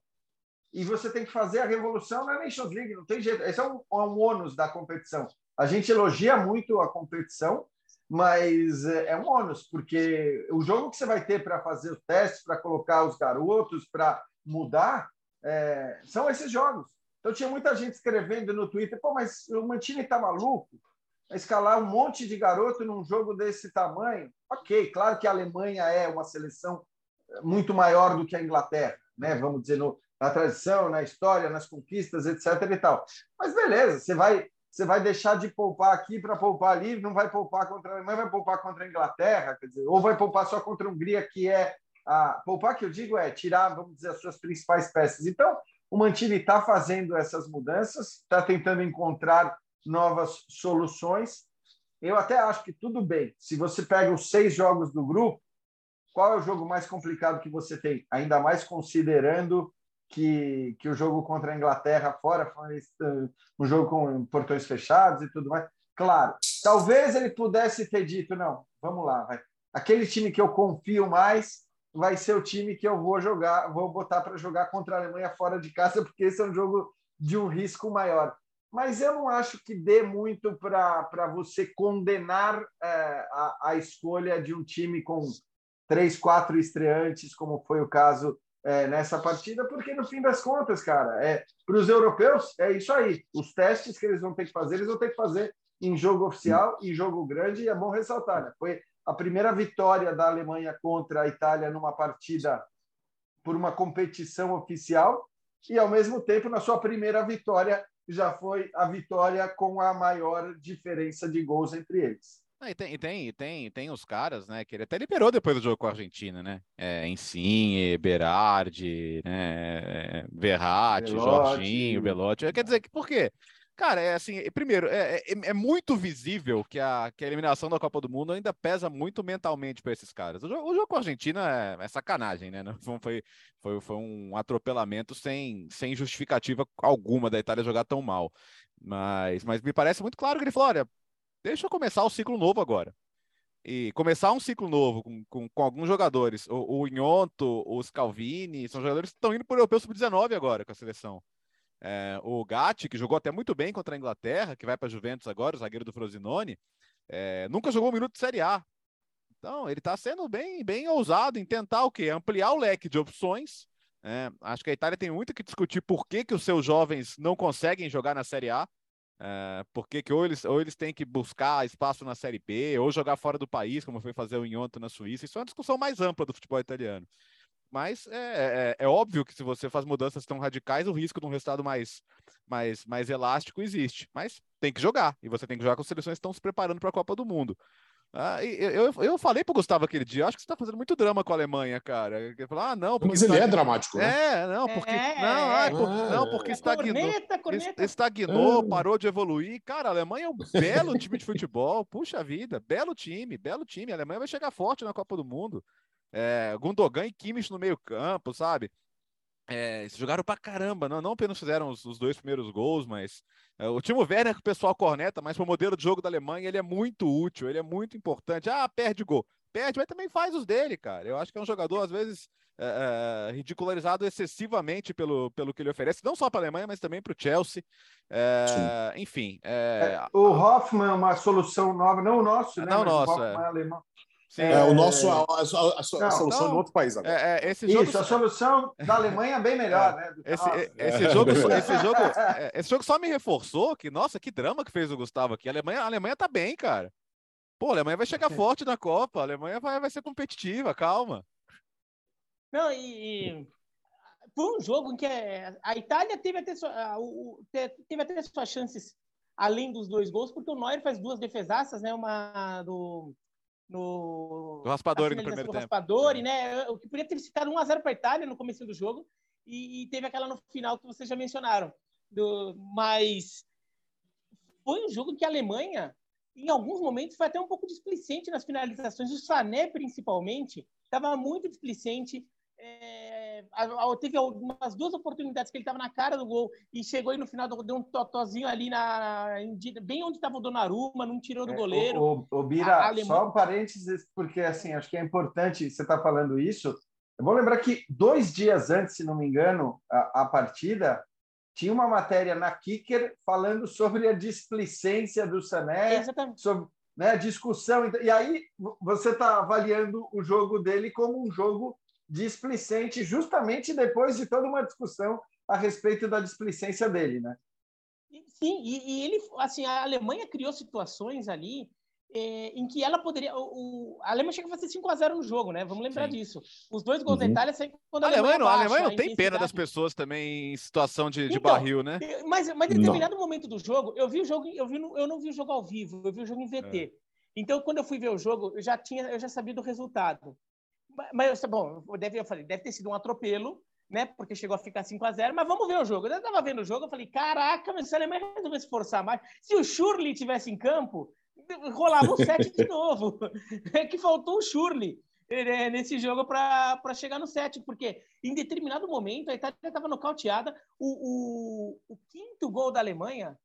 e você tem que fazer a revolução na Nations League, não tem jeito. Esse é um, um ônus da competição. A gente elogia muito a competição, mas é, é um ônus, porque o jogo que você vai ter para fazer os testes, para colocar os garotos, para mudar, é, são esses jogos. Então tinha muita gente escrevendo no Twitter, pô, mas o Mantini está maluco? Escalar um monte de garoto num jogo desse tamanho? Ok, claro que a Alemanha é uma seleção muito maior do que a Inglaterra, né? vamos dizer, no, na tradição, na história, nas conquistas, etc. e tal. Mas beleza, você vai, você vai deixar de poupar aqui para poupar ali, não vai poupar contra a Alemanha, vai poupar contra a Inglaterra, quer dizer, ou vai poupar só contra a Hungria, que é a poupar que eu digo é tirar, vamos dizer, as suas principais peças. Então, o Mantini está fazendo essas mudanças, está tentando encontrar novas soluções. Eu até acho que tudo bem. Se você pega os seis jogos do grupo, qual é o jogo mais complicado que você tem? Ainda mais considerando que, que o jogo contra a Inglaterra fora foi um jogo com portões fechados e tudo mais. Claro, talvez ele pudesse ter dito: não, vamos lá, vai. aquele time que eu confio mais vai ser o time que eu vou jogar, vou botar para jogar contra a Alemanha fora de casa, porque esse é um jogo de um risco maior. Mas eu não acho que dê muito para você condenar é, a, a escolha de um time com três, quatro estreantes, como foi o caso é, nessa partida, porque no fim das contas, cara, é, para os europeus é isso aí. Os testes que eles vão ter que fazer, eles vão ter que fazer em jogo oficial e jogo grande, e é bom ressaltar, né? Foi a primeira vitória da Alemanha contra a Itália numa partida por uma competição oficial, e ao mesmo tempo, na sua primeira vitória, já foi a vitória com a maior diferença de gols entre eles. Ah, e tem, tem, tem, tem os caras, né, que ele até liberou depois do jogo com a Argentina, né? É, Insigne, Berardi, né, Verratti, Jorginho, Belotti. Quer dizer, que por quê? Cara, é assim, primeiro, é, é, é, muito visível que a, que a eliminação da Copa do Mundo ainda pesa muito mentalmente para esses caras. O jogo, o jogo, com a Argentina é, é sacanagem, né? Foi, foi, foi um atropelamento sem, sem justificativa alguma da Itália jogar tão mal. Mas, mas me parece muito claro que ele falou: olha, deixa eu começar o ciclo novo agora. E começar um ciclo novo com, com, com alguns jogadores. O, o Inhonto, o Scalvini, são jogadores que estão indo para o Europeu Sub-19 agora com a seleção. É, o Gatti, que jogou até muito bem contra a Inglaterra, que vai para a Juventus agora, o zagueiro do Frosinone, é, nunca jogou um minuto de Série A. Então, ele está sendo bem, bem ousado em tentar o quê? Ampliar o leque de opções. É, acho que a Itália tem muito que discutir por que, que os seus jovens não conseguem jogar na Série A. É, porque que ou eles, ou eles têm que buscar espaço na Série B, ou jogar fora do país, como foi fazer o Inhonto na Suíça. Isso é uma discussão mais ampla do futebol italiano. Mas é, é, é, óbvio que se você faz mudanças tão radicais, o risco de um resultado mais, mais, mais elástico existe. Mas tem que jogar. E você tem que jogar com seleções que estão se preparando para a Copa do Mundo. Ah, eu, eu falei pro Gustavo aquele dia, acho que você tá fazendo muito drama com a Alemanha, cara. Ele falou, ah, não, porque. Mas ele é dramático, né? É, não, porque. É, não, ah, por, não, porque estagnou. Corneta, corneta. Estagnou, é. parou de evoluir. Cara, a Alemanha é um belo time de futebol. Puxa vida, belo time, belo time. A Alemanha vai chegar forte na Copa do Mundo. É, Gundogan e Kimmich no meio-campo, sabe? É, jogaram pra caramba, não, não apenas fizeram os, os dois primeiros gols, mas é, o Timo Werner que o pessoal corneta, mas para o modelo de jogo da Alemanha ele é muito útil, ele é muito importante. Ah, perde gol. Perde, mas também faz os dele, cara. Eu acho que é um jogador, às vezes, é, é ridicularizado excessivamente pelo, pelo que ele oferece, não só para a Alemanha, mas também para o Chelsea. É, enfim. É, é, o Hoffman é uma solução nova, não o nosso, né? Não o nosso, o é alemão. Sim, é, o nosso, a, a, a, a solução não, do outro país agora. É, é, esse jogo... Isso, a solução da Alemanha é bem melhor, né? Esse, esse, jogo, esse, jogo, esse jogo só me reforçou que, nossa, que drama que fez o Gustavo aqui. A Alemanha, a Alemanha tá bem, cara. Pô, a Alemanha vai chegar forte na Copa, a Alemanha vai, vai ser competitiva, calma. Não, e, foi um jogo em que a Itália teve até, sua, teve até suas chances além dos dois gols, porque o Neuer faz duas defesaças, né? Uma do no do Raspadori no primeiro tempo. Raspadori, né? O que podia ter ficado 1 a 0 para a Itália no começo do jogo e, e, teve aquela no final que vocês já mencionaram. Do, mas foi um jogo que a Alemanha, em alguns momentos, foi até um pouco displicente nas finalizações. O Sané, principalmente, estava muito displicente. É, teve algumas duas oportunidades que ele estava na cara do gol e chegou aí no final, deu um totozinho ali na, bem onde estava o Donnarumma, não tirou do é, goleiro. O, o, o Bira, só um parênteses, porque assim, acho que é importante você estar tá falando isso. É bom lembrar que dois dias antes, se não me engano, a, a partida, tinha uma matéria na Kicker falando sobre a displicência do Sané, Exatamente. sobre né, discussão. E aí você está avaliando o jogo dele como um jogo displicente justamente depois de toda uma discussão a respeito da displicência dele, né? Sim, e, e, ele, assim, a Alemanha criou situações ali é, em que ela poderia. O, o, a Alemanha chega a fazer 5 a 0 no jogo, né? Vamos lembrar Sim. disso. Os dois gols uhum. da Itália saem quando a, a Alemanha. Não, a Alemanha não tem pena das pessoas também em situação de, de então, barril, né? Mas, mas em determinado não. momento do jogo, eu vi o jogo, eu, vi, eu não vi o jogo ao vivo, eu vi o jogo em VT. É. Então, quando eu fui ver o jogo, eu já tinha, eu já sabia do resultado. Mas, bom, deve, eu falei, deve ter sido um atropelo, né? Porque chegou a ficar 5 a 0 mas vamos ver o jogo. Eu estava vendo o jogo, eu falei, caraca, mas se a Alemanha resolveu se forçar mais. Se o Schurli tivesse em campo, rolava o 7 de novo. É que faltou o Schurli é, nesse jogo para chegar no 7, porque em determinado momento a Itália estava nocauteada. O, o, o quinto gol da Alemanha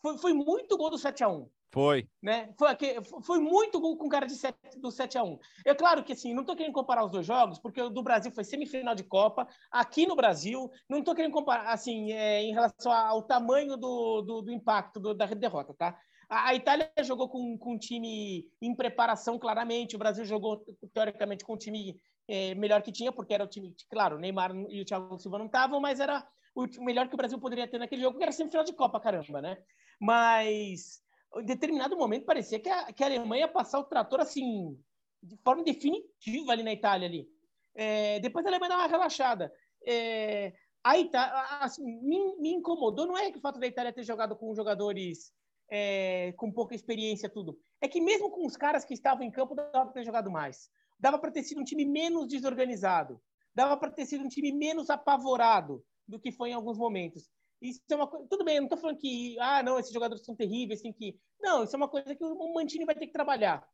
foi, foi muito gol do 7 a 1 foi. Né? Foi, foi muito com cara de 7, do 7 a 1 É claro que assim, não estou querendo comparar os dois jogos, porque o do Brasil foi semifinal de Copa, aqui no Brasil, não estou querendo comparar assim, é, em relação ao tamanho do, do, do impacto do, da derrota, tá? A, Itália jogou com, com um time em preparação, claramente. O Brasil jogou, teoricamente, com um time é, melhor que tinha, porque era o time, claro, o Neymar e o Thiago Silva não estavam, mas era o melhor que o Brasil poderia ter naquele jogo, que era semifinal de Copa, caramba, né? Mas em determinado momento parecia que a, que a Alemanha ia passar o trator assim de forma definitiva ali na Itália ali. É, depois a Alemanha dá uma relaxada. É, a Itália, assim, me, me, incomodou, não é que o fato da Itália ter jogado com jogadores é, com pouca experiência, tudo. É que mesmo com os caras que estavam em campo, dava para ter jogado mais. Dava para ter sido um time menos desorganizado. Dava para ter sido um time menos apavorado do que foi em alguns momentos. Isso é uma coisa. Tudo bem, eu não estou falando que, ah, não, esses jogadores são terríveis, tem que. Não, isso é uma coisa que o Mantini vai ter que trabalhar.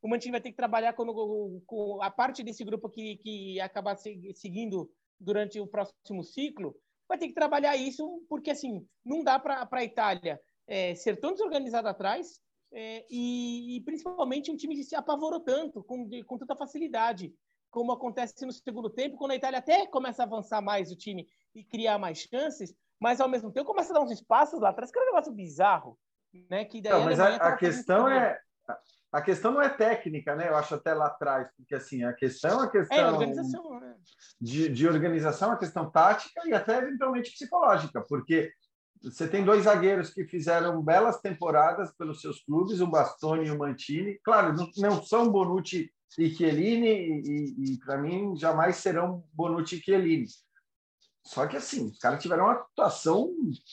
O Mantini vai ter que trabalhar com, com a parte desse grupo que, que acabar seguindo durante o próximo ciclo, vai ter que trabalhar isso, porque assim, não dá para a Itália é, ser tão desorganizado atrás é, e, e, principalmente um time que se apavorou tanto, com, de, com tanta facilidade, como acontece no segundo tempo, quando a Itália até começa a avançar mais o time e criar mais chances, mas ao mesmo tempo começa a dar uns espaços lá atrás, que é um negócio bizarro. Né? Que daí não, mas a, a questão é. A questão não é técnica, né? Eu acho até lá atrás, porque assim, a questão é a questão é, organização, né? de, de organização, a questão tática e até eventualmente psicológica, porque você tem dois zagueiros que fizeram belas temporadas pelos seus clubes, o Bastoni e o Mantini. Claro, não, não são Bonucci e Chiellini, e, e, e para mim jamais serão Bonucci e Chiellini. Só que assim, os caras tiveram uma atuação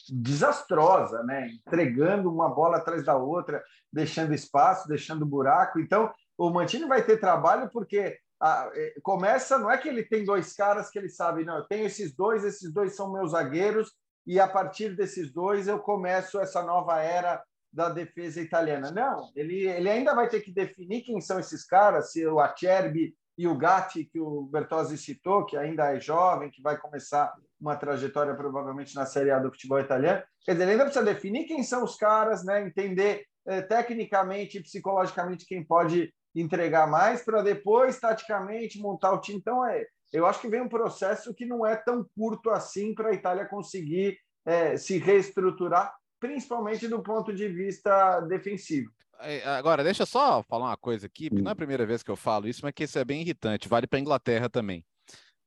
desastrosa, né? Entregando uma bola atrás da outra, deixando espaço, deixando buraco. Então, o Mantini vai ter trabalho porque a, é, começa, não é que ele tem dois caras que ele sabe, não, eu tenho esses dois, esses dois são meus zagueiros, e a partir desses dois eu começo essa nova era da defesa italiana. Não, ele, ele ainda vai ter que definir quem são esses caras, se o Acerbi e o Gatti, que o Bertozzi citou, que ainda é jovem, que vai começar uma trajetória provavelmente na Série A do futebol italiano. Quer dizer, ele ainda precisa definir quem são os caras, né? entender eh, tecnicamente e psicologicamente quem pode entregar mais, para depois, taticamente, montar o time. Então, é, eu acho que vem um processo que não é tão curto assim para a Itália conseguir é, se reestruturar, principalmente do ponto de vista defensivo. É, agora, deixa eu só falar uma coisa aqui, porque não é a primeira vez que eu falo isso, mas que isso é bem irritante, vale para a Inglaterra também.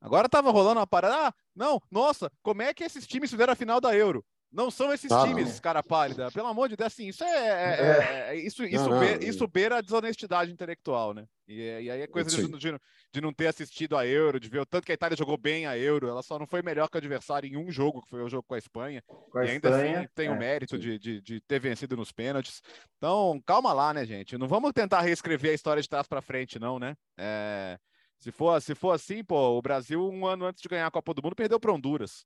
Agora estava rolando uma parada, ah, não, nossa, como é que esses times fizeram a final da Euro? Não são esses ah, times, não. cara pálida. Pelo amor de Deus, assim, isso é. é, é, é isso, isso, não, beira, isso beira a desonestidade intelectual, né? E, e aí é coisa de, de, de, não ter assistido a Euro, de ver o tanto que a Itália jogou bem a Euro. Ela só não foi melhor que o adversário em um jogo, que foi o jogo com a Espanha. Com a e ainda Espanha, assim tem o mérito de, de, de, ter vencido nos pênaltis. Então, calma lá, né, gente? Não vamos tentar reescrever a história de trás para frente, não, né? É, se, for, se for assim, pô, o Brasil, um ano antes de ganhar a Copa do Mundo, perdeu para Honduras.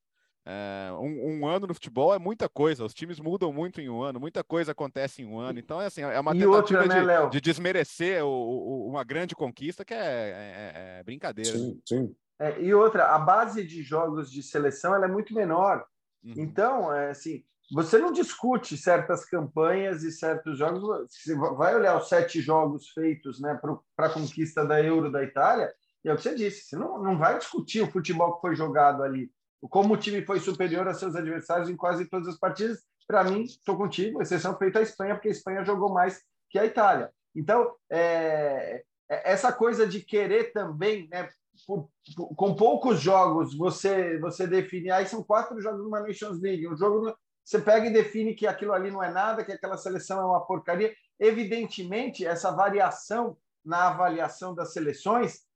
É, um, um, ano no futebol é muita coisa, os times mudam muito em um ano, muita coisa acontece em um ano, então é assim, é uma e tentativa outra, né, de, de, desmerecer o, o, uma grande conquista que é, é, é brincadeira. Sim, né? sim. É, e outra, a base de jogos de seleção ela é muito menor, uhum. então, é, assim, você não discute certas campanhas e certos jogos, você vai olhar os sete jogos feitos né, para a conquista da Euro da Itália, e é o que você disse, você não, não vai discutir o futebol que foi jogado ali, como o time foi superior a seus adversários em quase todas as partidas, para mim, estou contigo, exceção feita a Espanha, porque a Espanha jogou mais que a Itália. Então, é, é essa coisa de querer também, né, por, por, com poucos jogos, você você definir, aí são quatro jogos numa Nations League, um jogo você pega e define que aquilo ali não é nada, que aquela seleção é uma porcaria. Evidentemente, essa variação na avaliação das seleções,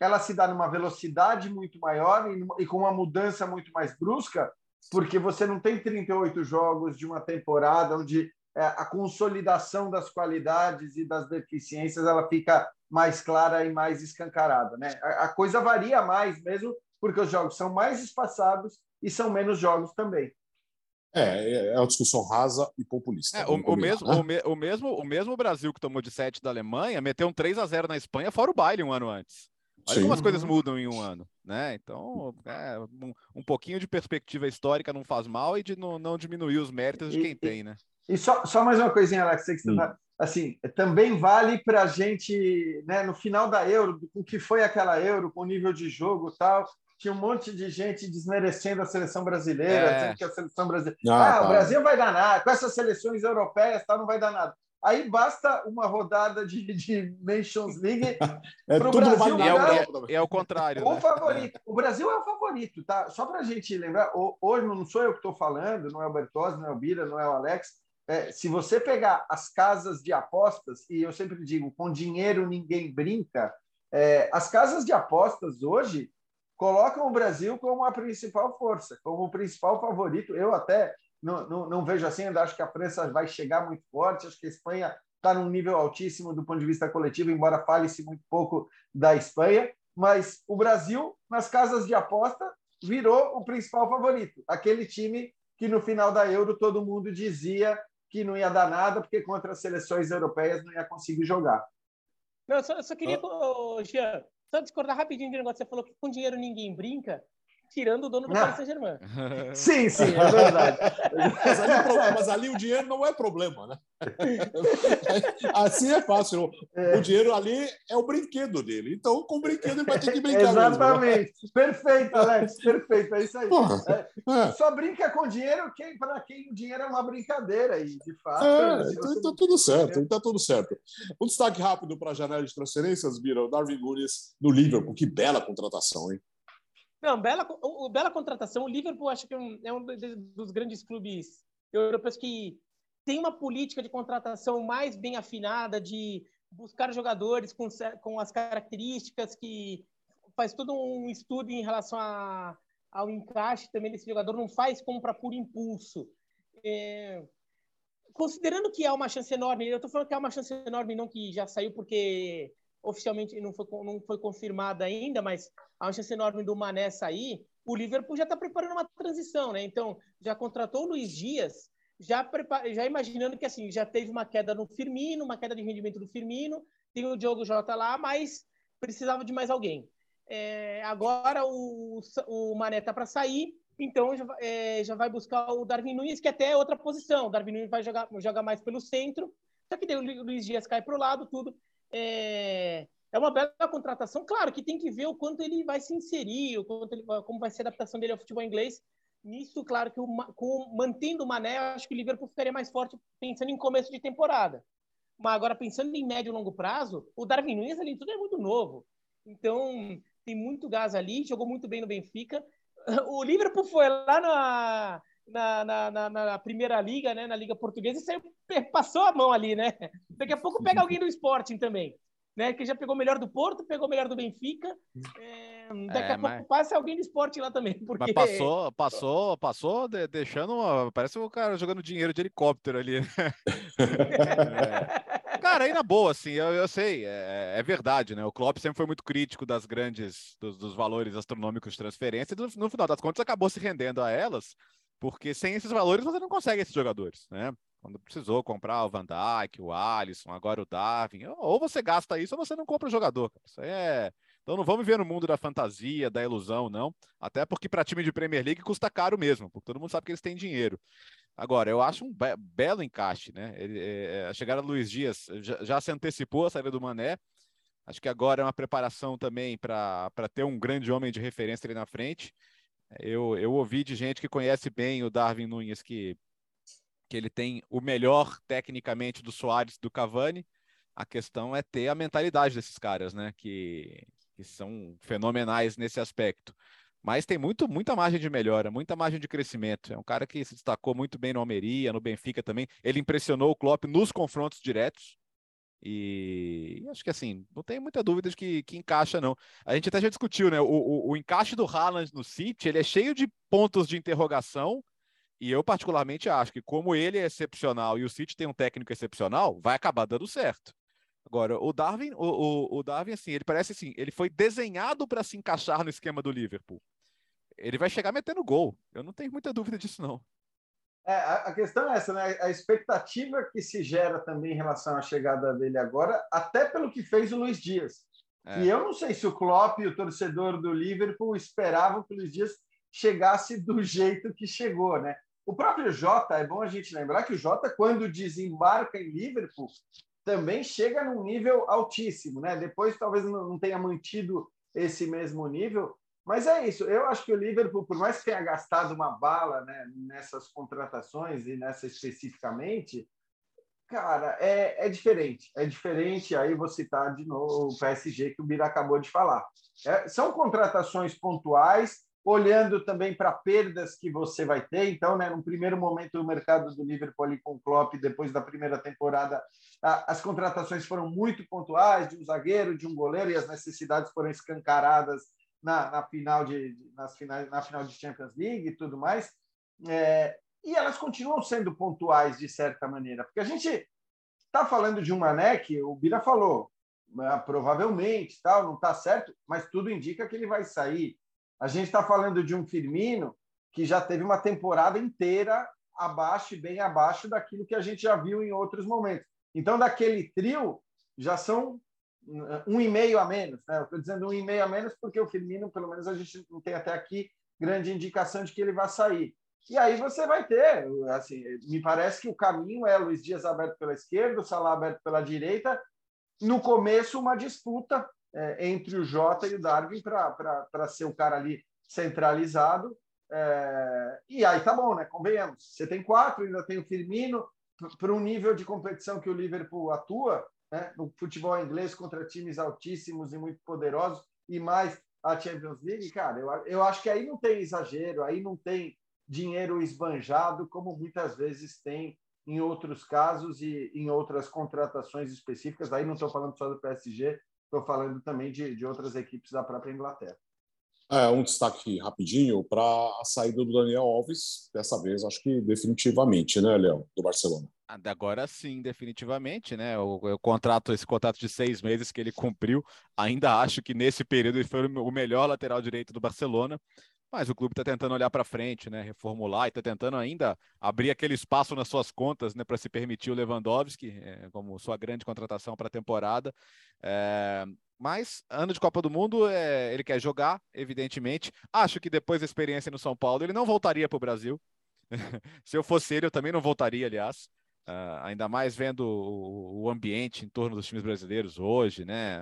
ela se dá numa velocidade muito maior e, e com uma mudança muito mais brusca, porque você não tem 38 jogos de uma temporada onde é, a consolidação das qualidades e das deficiências ela fica mais clara e mais escancarada. Né? A, a coisa varia mais mesmo, porque os jogos são mais espaçados e são menos jogos também. É, é uma discussão rasa e populista. É, o, o, mesmo, né? o, me, o, mesmo, o mesmo Brasil que tomou de 7 da Alemanha meteu um 3 a 0 na Espanha, fora o baile um ano antes. Olha Sim. como as coisas mudam em um ano, né? Então, é, um, um, pouquinho de perspectiva histórica não faz mal e de não, não diminuir os méritos de quem e, tem, né? E só, só mais uma coisinha, Alex, que você tá, assim, também vale para a gente, né, no final da Euro, o que foi aquela Euro, com o nível de jogo tal, tinha um monte de gente desmerecendo a seleção brasileira, é. dizendo que a seleção brasileira. Ah, ah o Brasil vai dar nada, com essas seleções europeias tal, não vai dar nada. Aí basta uma rodada de, de Nations League é para o Brasil. É, é, é, o contrário. O né? favorito. O Brasil é o favorito, tá? Só para a gente lembrar, hoje não sou eu que estou falando, não é o Bertozzi, não é o Bira, não é o Alex. É, se você pegar as casas de apostas, e eu sempre digo, com dinheiro ninguém brinca, é, as casas de apostas hoje colocam o Brasil como a principal força, como o principal favorito. Eu até não, não, não vejo assim, ainda acho que a França vai chegar muito forte, acho que a Espanha está num nível altíssimo do ponto de vista coletivo, embora fale-se muito pouco da Espanha, mas o Brasil, nas casas de aposta, virou o principal favorito. Aquele time que no final da Euro todo mundo dizia que não ia dar nada, porque contra as seleções europeias não ia conseguir jogar. Não, eu só, eu só queria, oh. Jean, só discordar rapidinho de um negócio. Você falou que com dinheiro ninguém brinca, tirando o dono do Paris Saint-Germain. sim, sim, é verdade. mas, ali, mas, ali, o dinheiro não é problema, né? Assim é fácil. É. O dinheiro ali é o brinquedo dele. Então, com o brinquedo ele vai ter que brincar. Exatamente. Mesmo, né? Perfeito, Alex. Perfeito. É isso aí. É, é. Só brinca com dinheiro quem, para quem o dinheiro é uma brincadeira. E, de fato. É, então está tudo certo. Está tudo certo. Um destaque rápido para a janela de transferências, Bira. O Darwin Nunes no Liverpool. Que bela contratação, hein? Não, bela, o, bela contratação. O Liverpool acho que é um, é um dos grandes clubes europeus que tem uma política de contratação mais bem afinada, de buscar jogadores com, com as características que faz todo um estudo em relação a, ao encaixe também desse jogador, não faz compra por impulso. É, considerando que é uma chance enorme, eu estou falando que é uma chance enorme, não que já saiu porque oficialmente não foi, não foi confirmada ainda, mas há uma chance enorme do Mané sair, o Liverpool já está preparando uma transição, né? Então, já contratou o Luiz Dias, já, já imaginando que assim, já teve uma queda no Firmino, uma queda de rendimento do Firmino, tem o Diogo Jota lá, mas precisava de mais alguém. É, agora o, o Mané está para sair, então já, é, já, vai buscar o Darwin Nunes, que até é outra posição. O Darwin Nunes vai jogar, jogar mais pelo centro, só que daí o Luiz Dias cai para o lado, tudo. É, é uma bela contratação. Claro que tem que ver o quanto ele vai se inserir, o quanto ele, como vai ser a adaptação dele ao futebol inglês. Nisso, claro que o, com, mantendo o Mané, acho que o Liverpool ficaria mais forte pensando em começo de temporada. Mas agora, pensando em médio e longo prazo, o Darwin Nunes ali tudo é muito novo. Então, tem muito gás ali, jogou muito bem no Benfica. O Liverpool foi lá na, na, na, na, na, primeira liga, né, na liga portuguesa, e saiu, passou a mão ali, né? Daqui a pouco pega alguém do Sporting também né? Que já pegou melhor do Porto, pegou melhor do Benfica. É, daqui é, a mas... pouco passa alguém do esporte lá também. Porque... Mas passou, passou, passou de, deixando. Uma... Parece o um cara jogando dinheiro de helicóptero ali. Né? é. Cara, aí na boa, assim, eu, eu sei, é, é, verdade, né? O Klopp sempre foi muito crítico das grandes, dos, dos valores astronômicos de transferência, e no, no final das contas acabou se rendendo a elas, porque sem esses valores você não consegue esses jogadores, né? quando precisou comprar o Van Dijk, o Alisson, agora o Darwin, ou você gasta isso ou você não compra o jogador. Isso é. Então não vamos viver no mundo da fantasia, da ilusão, não. Até porque para time de Premier League custa caro mesmo, porque todo mundo sabe que eles têm dinheiro. Agora, eu acho um be belo encaixe, né? Ele, é, a chegada do Luiz Dias já, já, se antecipou a saída do Mané. Acho que agora é uma preparação também para ter um grande homem de referência ali na frente. Eu, eu ouvi de gente que conhece bem o Darwin Nunes que que ele tem o melhor tecnicamente do Soares do Cavani. A questão é ter a mentalidade desses caras, né? Que, que são fenomenais nesse aspecto. Mas tem muito, muita margem de melhora, muita margem de crescimento. É um cara que se destacou muito bem no Almeria, no Benfica também. Ele impressionou o Klopp nos confrontos diretos. E acho que assim, não tem muita dúvida de que, que encaixa, não. A gente até já discutiu, né? O, o, o encaixe do Haaland no City, ele é cheio de pontos de interrogação. E eu, particularmente, acho que, como ele é excepcional e o City tem um técnico excepcional, vai acabar dando certo. Agora, o Darwin, o, o, o Darwin, assim, ele parece assim, ele foi desenhado para se encaixar no esquema do Liverpool. Ele vai chegar metendo gol. Eu não tenho muita dúvida disso, não. É, a questão é essa, né? A expectativa que se gera também em relação à chegada dele agora, até pelo que fez o Luiz Dias. É. E eu não sei se o Klopp e o torcedor do Liverpool esperavam que o Luiz Dias chegasse do jeito que chegou, né? O próprio Jota, é bom a gente lembrar que o Jota, quando desembarca em Liverpool, também chega num nível altíssimo, né? Depois talvez não tenha mantido esse mesmo nível, mas é isso. Eu acho que o Liverpool, por mais que tenha gastado uma bala né, nessas contratações e nessa especificamente, cara, é, é diferente. É diferente. Aí vou citar de novo o PSG que o Bira acabou de falar. É, são contratações pontuais olhando também para perdas que você vai ter. Então, né, no primeiro momento, o mercado do Liverpool ali com o Klopp, depois da primeira temporada, as contratações foram muito pontuais, de um zagueiro, de um goleiro, e as necessidades foram escancaradas na, na final de nas finais, na final de Champions League e tudo mais. É, e elas continuam sendo pontuais de certa maneira, porque a gente está falando de um Mané que o Bira falou, né, provavelmente, tal, não está certo, mas tudo indica que ele vai sair. A gente está falando de um Firmino que já teve uma temporada inteira abaixo e bem abaixo daquilo que a gente já viu em outros momentos. Então, daquele trio, já são um e meio a menos. Né? Estou dizendo um e meio a menos porque o Firmino, pelo menos, a gente não tem até aqui grande indicação de que ele vai sair. E aí você vai ter, assim, me parece que o caminho é Luiz Dias aberto pela esquerda, o Salah aberto pela direita. No começo, uma disputa é, entre o Jota e o Darwin para ser o cara ali centralizado. É, e aí tá bom, né? Convenhamos. Você tem quatro, ainda tem o Firmino, para um nível de competição que o Liverpool atua, né? no futebol inglês contra times altíssimos e muito poderosos, e mais a Champions League, cara, eu, eu acho que aí não tem exagero, aí não tem dinheiro esbanjado, como muitas vezes tem em outros casos e em outras contratações específicas. Aí não estou falando só do PSG, Estou falando também de, de outras equipes da própria Inglaterra. É, um destaque rapidinho para a saída do Daniel Alves, dessa vez, acho que definitivamente, né, Léo, do Barcelona. Ah, agora sim, definitivamente, né? O, o, contrato, esse contrato de seis meses que ele cumpriu, ainda acho que nesse período ele foi o melhor lateral direito do Barcelona. Mas o clube está tentando olhar para frente, né, reformular e está tentando ainda abrir aquele espaço nas suas contas né, para se permitir o Lewandowski é, como sua grande contratação para a temporada. É, mas ano de Copa do Mundo, é, ele quer jogar, evidentemente. Acho que depois da experiência no São Paulo, ele não voltaria para o Brasil. se eu fosse ele, eu também não voltaria, aliás. Uh, ainda mais vendo o, o, ambiente em torno dos times brasileiros hoje, né?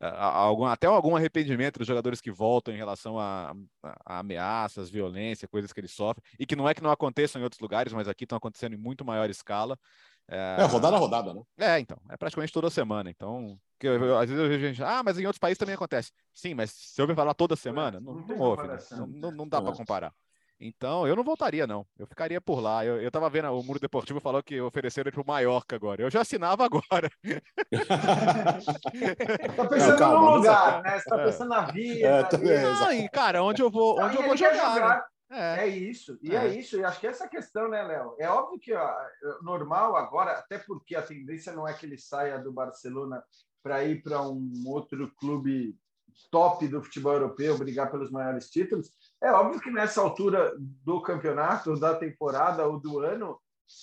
Uh, algum, até algum arrependimento dos jogadores que voltam em relação a, a, ameaças, violência, coisas que eles sofrem, e que não é que não aconteçam em outros lugares, mas aqui estão acontecendo em muito maior escala. É, é rodada a rodada, né? É, então, é praticamente toda semana. Então, eu, eu, às vezes eu vejo gente, ah, mas em outros países também acontece. Sim, mas se eu ouvir falar toda semana, não, não, não ouve, né? não, não, dá para comparar. Então, eu não voltaria, não. Eu ficaria por lá. Eu, eu tava vendo, o Muro Deportivo falou que ofereceram ele pro Maiorca agora. Eu já assinava agora. tá pensando não, calma, no lugar, né? Você tá é. pensando na vida. É, tá não, e, cara, onde eu vou, onde eu vou jogar. jogar. Né? É. é. isso, e é. é. isso, e acho que essa questão, né, Léo? É óbvio que ó, normal agora, até porque a tendência não é que ele saia do Barcelona para ir para um outro clube top do futebol europeu, brigar pelos maiores títulos, é óbvio que nessa altura do campeonato, da temporada ou do ano,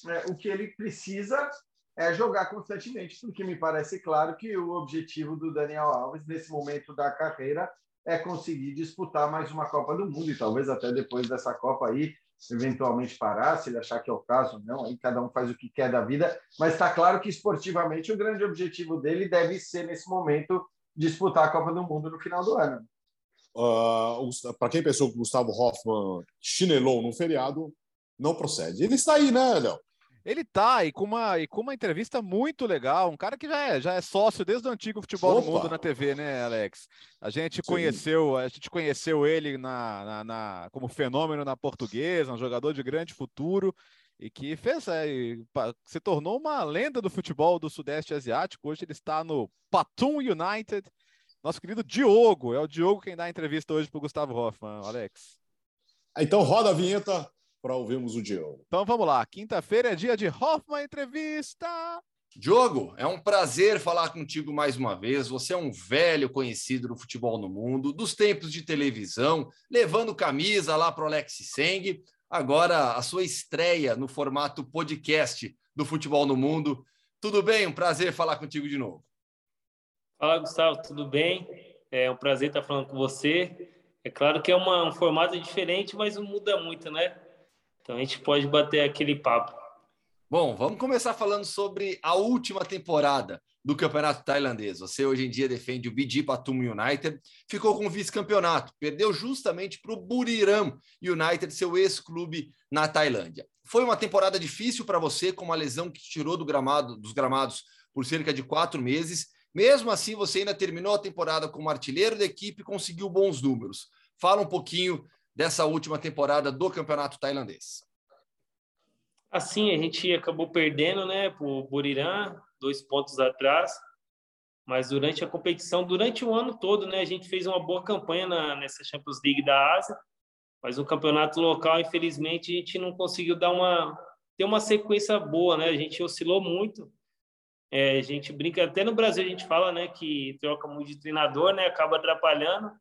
é, o que ele precisa é jogar constantemente, porque me parece claro que o objetivo do Daniel Alves nesse momento da carreira é conseguir disputar mais uma Copa do Mundo e talvez até depois dessa Copa aí eventualmente parar, se ele achar que é o caso, não, aí cada um faz o que quer da vida, mas está claro que esportivamente o grande objetivo dele deve ser nesse momento disputar a Copa do Mundo no final do ano. Uh, Para quem pensou que o Gustavo Hoffman chinelou no feriado, não procede. Ele está aí, né, Léo? Ele tá e com uma, e com uma entrevista muito legal, um cara que já é, já é sócio desde o antigo futebol Opa. do mundo na TV, né, Alex? A gente Sim. conheceu, a gente conheceu ele na, na, na, como fenômeno na portuguesa, um jogador de grande futuro e que fez, é, se tornou uma lenda do futebol do Sudeste Asiático. Hoje ele está no Patum United. Nosso querido Diogo, é o Diogo quem dá a entrevista hoje para o Gustavo Hoffman, Alex. Então roda a vinheta para ouvirmos o Diogo. Então vamos lá, quinta-feira é dia de Hoffman Entrevista. Diogo, é um prazer falar contigo mais uma vez. Você é um velho conhecido do futebol no mundo, dos tempos de televisão, levando camisa lá para o Alex Seng. Agora, a sua estreia no formato podcast do Futebol no Mundo. Tudo bem? Um prazer falar contigo de novo. Fala, Gustavo, tudo bem? É um prazer estar falando com você. É claro que é uma, um formato diferente, mas não muda muito, né? Então a gente pode bater aquele papo. Bom, vamos começar falando sobre a última temporada do campeonato tailandês. Você hoje em dia defende o BG Patum United, ficou com vice-campeonato, perdeu justamente para o Buriram United, seu ex-clube na Tailândia. Foi uma temporada difícil para você, com uma lesão que tirou do gramado, dos gramados por cerca de quatro meses. Mesmo assim, você ainda terminou a temporada como artilheiro da equipe e conseguiu bons números. Fala um pouquinho dessa última temporada do campeonato tailandês. Assim, a gente acabou perdendo, né, para o Buriram, dois pontos atrás. Mas durante a competição, durante o ano todo, né, a gente fez uma boa campanha na, nessa Champions League da Ásia. Mas o campeonato local, infelizmente, a gente não conseguiu dar uma ter uma sequência boa, né? A gente oscilou muito. É, a gente brinca até no Brasil a gente fala, né, que troca muito de treinador, né, acaba atrapalhando.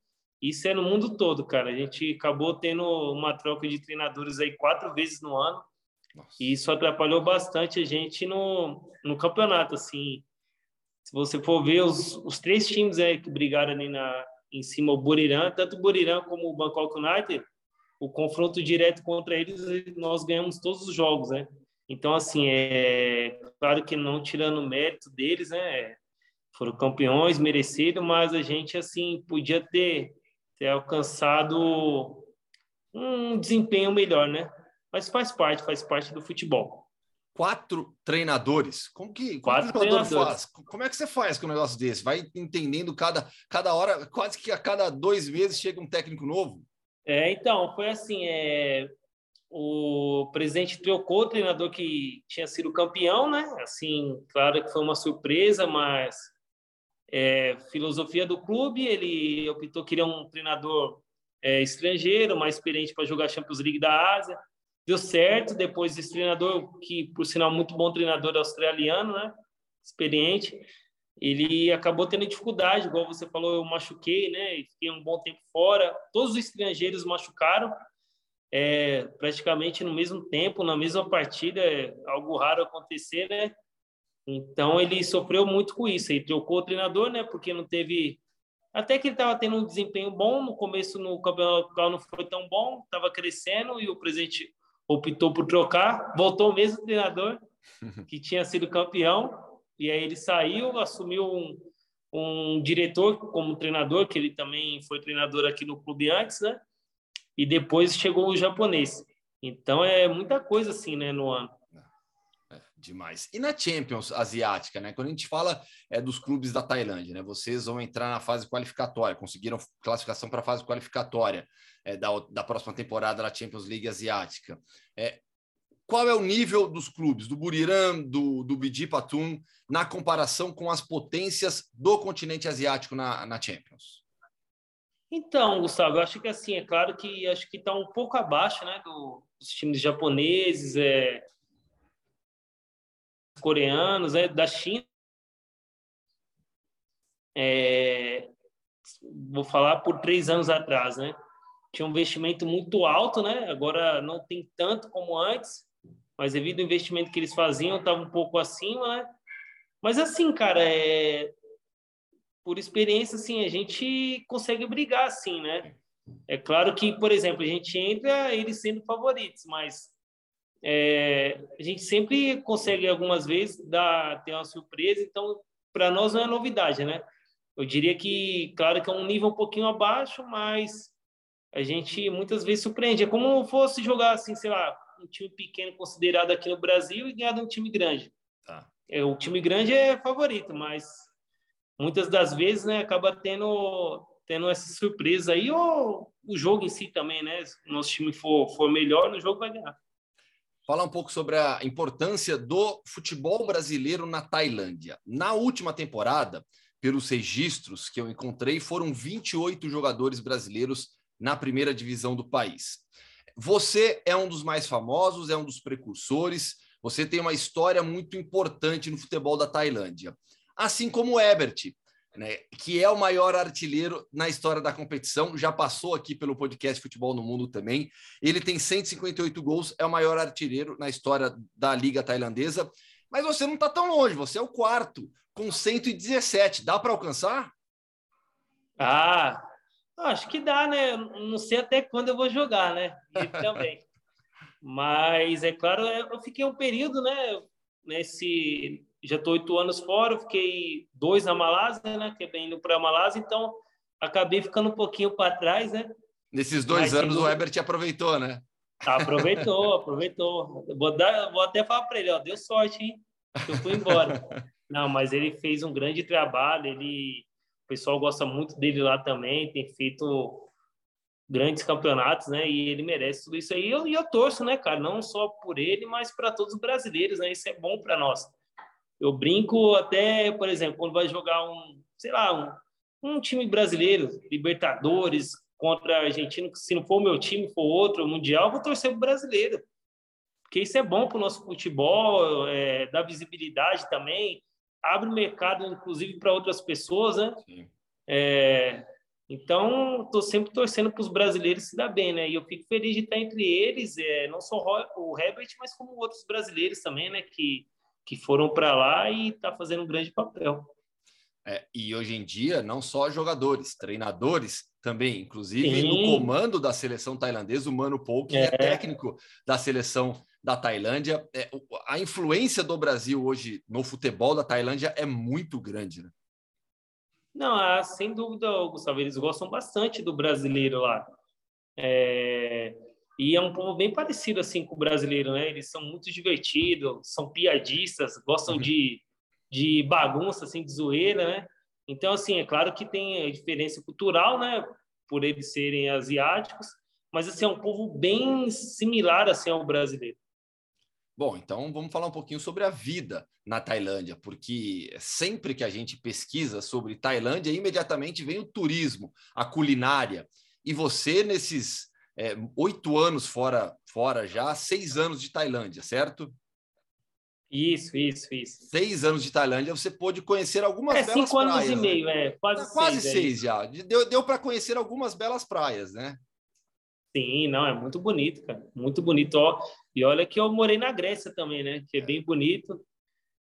Isso é no mundo todo, cara. A gente acabou tendo uma troca de treinadores aí quatro vezes no ano. Nossa. E isso atrapalhou bastante a gente no, no campeonato, assim. Se você for ver os, os três times aí que brigaram ali na, em cima, o Buriram, tanto o Buriram como o Bangkok United, o confronto direto contra eles, nós ganhamos todos os jogos, né? Então, assim, é claro que não tirando o mérito deles, né? Foram campeões, merecido, mas a gente, assim, podia ter ter alcançado um desempenho melhor, né? Mas faz parte, faz parte do futebol. Quatro treinadores. Como que, como Quatro que o jogador faz? Como é que você faz com um negócio desse? Vai entendendo cada, cada hora, quase que a cada dois meses chega um técnico novo? É, então, foi assim, é, o presidente trocou o treinador que tinha sido campeão, né? Assim, claro que foi uma surpresa, mas é, filosofia do clube, ele optou queria um treinador é, estrangeiro, mais experiente para jogar Champions League da Ásia. Deu certo, depois esse treinador, que por sinal muito bom treinador australiano, né? experiente, ele acabou tendo dificuldade, igual você falou, eu machuquei, né? Fiquei um bom tempo fora. Todos os estrangeiros machucaram, é, praticamente no mesmo tempo, na mesma partida, é algo raro acontecer, né? Então ele sofreu muito com isso. Ele trocou o treinador, né? Porque não teve. Até que ele estava tendo um desempenho bom no começo no campeonato local não foi tão bom, estava crescendo e o presidente optou por trocar. Voltou o mesmo treinador que tinha sido campeão e aí ele saiu, assumiu um, um diretor como treinador, que ele também foi treinador aqui no clube antes, né? E depois chegou o japonês. Então é muita coisa assim, né, no ano. Demais. E na Champions Asiática, né? Quando a gente fala é, dos clubes da Tailândia, né? Vocês vão entrar na fase qualificatória, conseguiram classificação para a fase qualificatória é, da, da próxima temporada da Champions League Asiática. É, qual é o nível dos clubes, do Buriram, do, do Bidi Patum, na comparação com as potências do continente asiático na, na Champions? Então, Gustavo, eu acho que assim, é claro que acho que está um pouco abaixo né, do, dos times japoneses, é, coreanos, é, da China. É, vou falar por três anos atrás, né? Tinha um investimento muito alto, né? Agora não tem tanto como antes, mas devido ao investimento que eles faziam, estava um pouco acima, né? Mas assim, cara, é... por experiência, assim, a gente consegue brigar, assim, né? É claro que, por exemplo, a gente entra eles sendo favoritos, mas é, a gente sempre consegue algumas vezes dar ter uma surpresa, então para nós não é novidade, né? Eu diria que, claro que é um nível um pouquinho abaixo, mas a gente muitas vezes surpreende. É como fosse jogar assim, sei lá, um time pequeno considerado aqui no Brasil e ganhar de um time grande. Tá. É, o time grande é favorito, mas muitas das vezes né, acaba tendo, tendo essa surpresa aí, ou o jogo em si também, né? Se o nosso time for, for melhor, no jogo vai ganhar. Falar um pouco sobre a importância do futebol brasileiro na Tailândia. Na última temporada, pelos registros que eu encontrei, foram 28 jogadores brasileiros na primeira divisão do país. Você é um dos mais famosos, é um dos precursores, você tem uma história muito importante no futebol da Tailândia. Assim como o Ebert, né, que é o maior artilheiro na história da competição, já passou aqui pelo podcast Futebol no Mundo também. Ele tem 158 gols, é o maior artilheiro na história da Liga Tailandesa. Mas você não está tão longe, você é o quarto, com 117. Dá para alcançar? Ah, acho que dá, né? Não sei até quando eu vou jogar, né? E também. Mas é claro, eu fiquei um período, né? Nesse já estou oito anos fora, fiquei dois na Malásia, né? Que é bem indo para a Malásia, então acabei ficando um pouquinho para trás, né? Nesses dois Mas, anos o Ebert aproveitou, né? Aproveitou, aproveitou. Vou, dar, vou até falar para ele, ó, deu sorte, hein? Eu fui embora. Não, mas ele fez um grande trabalho, ele, o pessoal gosta muito dele lá também, tem feito grandes campeonatos, né? E ele merece tudo isso aí. E eu, eu torço, né, cara? Não só por ele, mas para todos os brasileiros, né? Isso é bom para nós. Eu brinco até, por exemplo, quando vai jogar um, sei lá, um, um time brasileiro, Libertadores, contra argentino, que se não for o meu time, for outro, Mundial, eu vou torcer o brasileiro. Porque isso é bom para o nosso futebol, é, dá visibilidade também, abre o mercado, inclusive, para outras pessoas, né? É, então, estou sempre torcendo para os brasileiros se dar bem, né? E eu fico feliz de estar entre eles, é, não só o Herbert, mas como outros brasileiros também, né? Que que foram para lá e está fazendo um grande papel. É, e hoje em dia, não só jogadores, treinadores também, inclusive Sim. no comando da seleção tailandesa, o Mano Paul, que é, é técnico da seleção da Tailândia. É, a influência do Brasil hoje no futebol da Tailândia é muito grande, né? Não, ah, sem dúvida, Gustavo, eles gostam bastante do brasileiro lá. É, e é um povo bem parecido assim com o brasileiro, né? Eles são muito divertidos, são piadistas, gostam uhum. de, de bagunça, assim, de zoeira, né? Então, assim, é claro que tem a diferença cultural, né? Por eles serem asiáticos, mas, assim, é um povo bem similar, assim, ao brasileiro. Bom, então vamos falar um pouquinho sobre a vida na Tailândia, porque sempre que a gente pesquisa sobre Tailândia, imediatamente vem o turismo, a culinária. E você, nesses é, oito anos fora, fora já, seis anos de Tailândia, certo? Isso, isso, isso. Seis anos de Tailândia, você pôde conhecer algumas é, belas cinco praias. anos e né? meio, é. Quase, quase seis, seis já. Deu, deu para conhecer algumas belas praias, né? Sim, não, é muito bonito, cara. Muito bonito. Ó, e olha que eu morei na Grécia também, né? Que é bem bonito.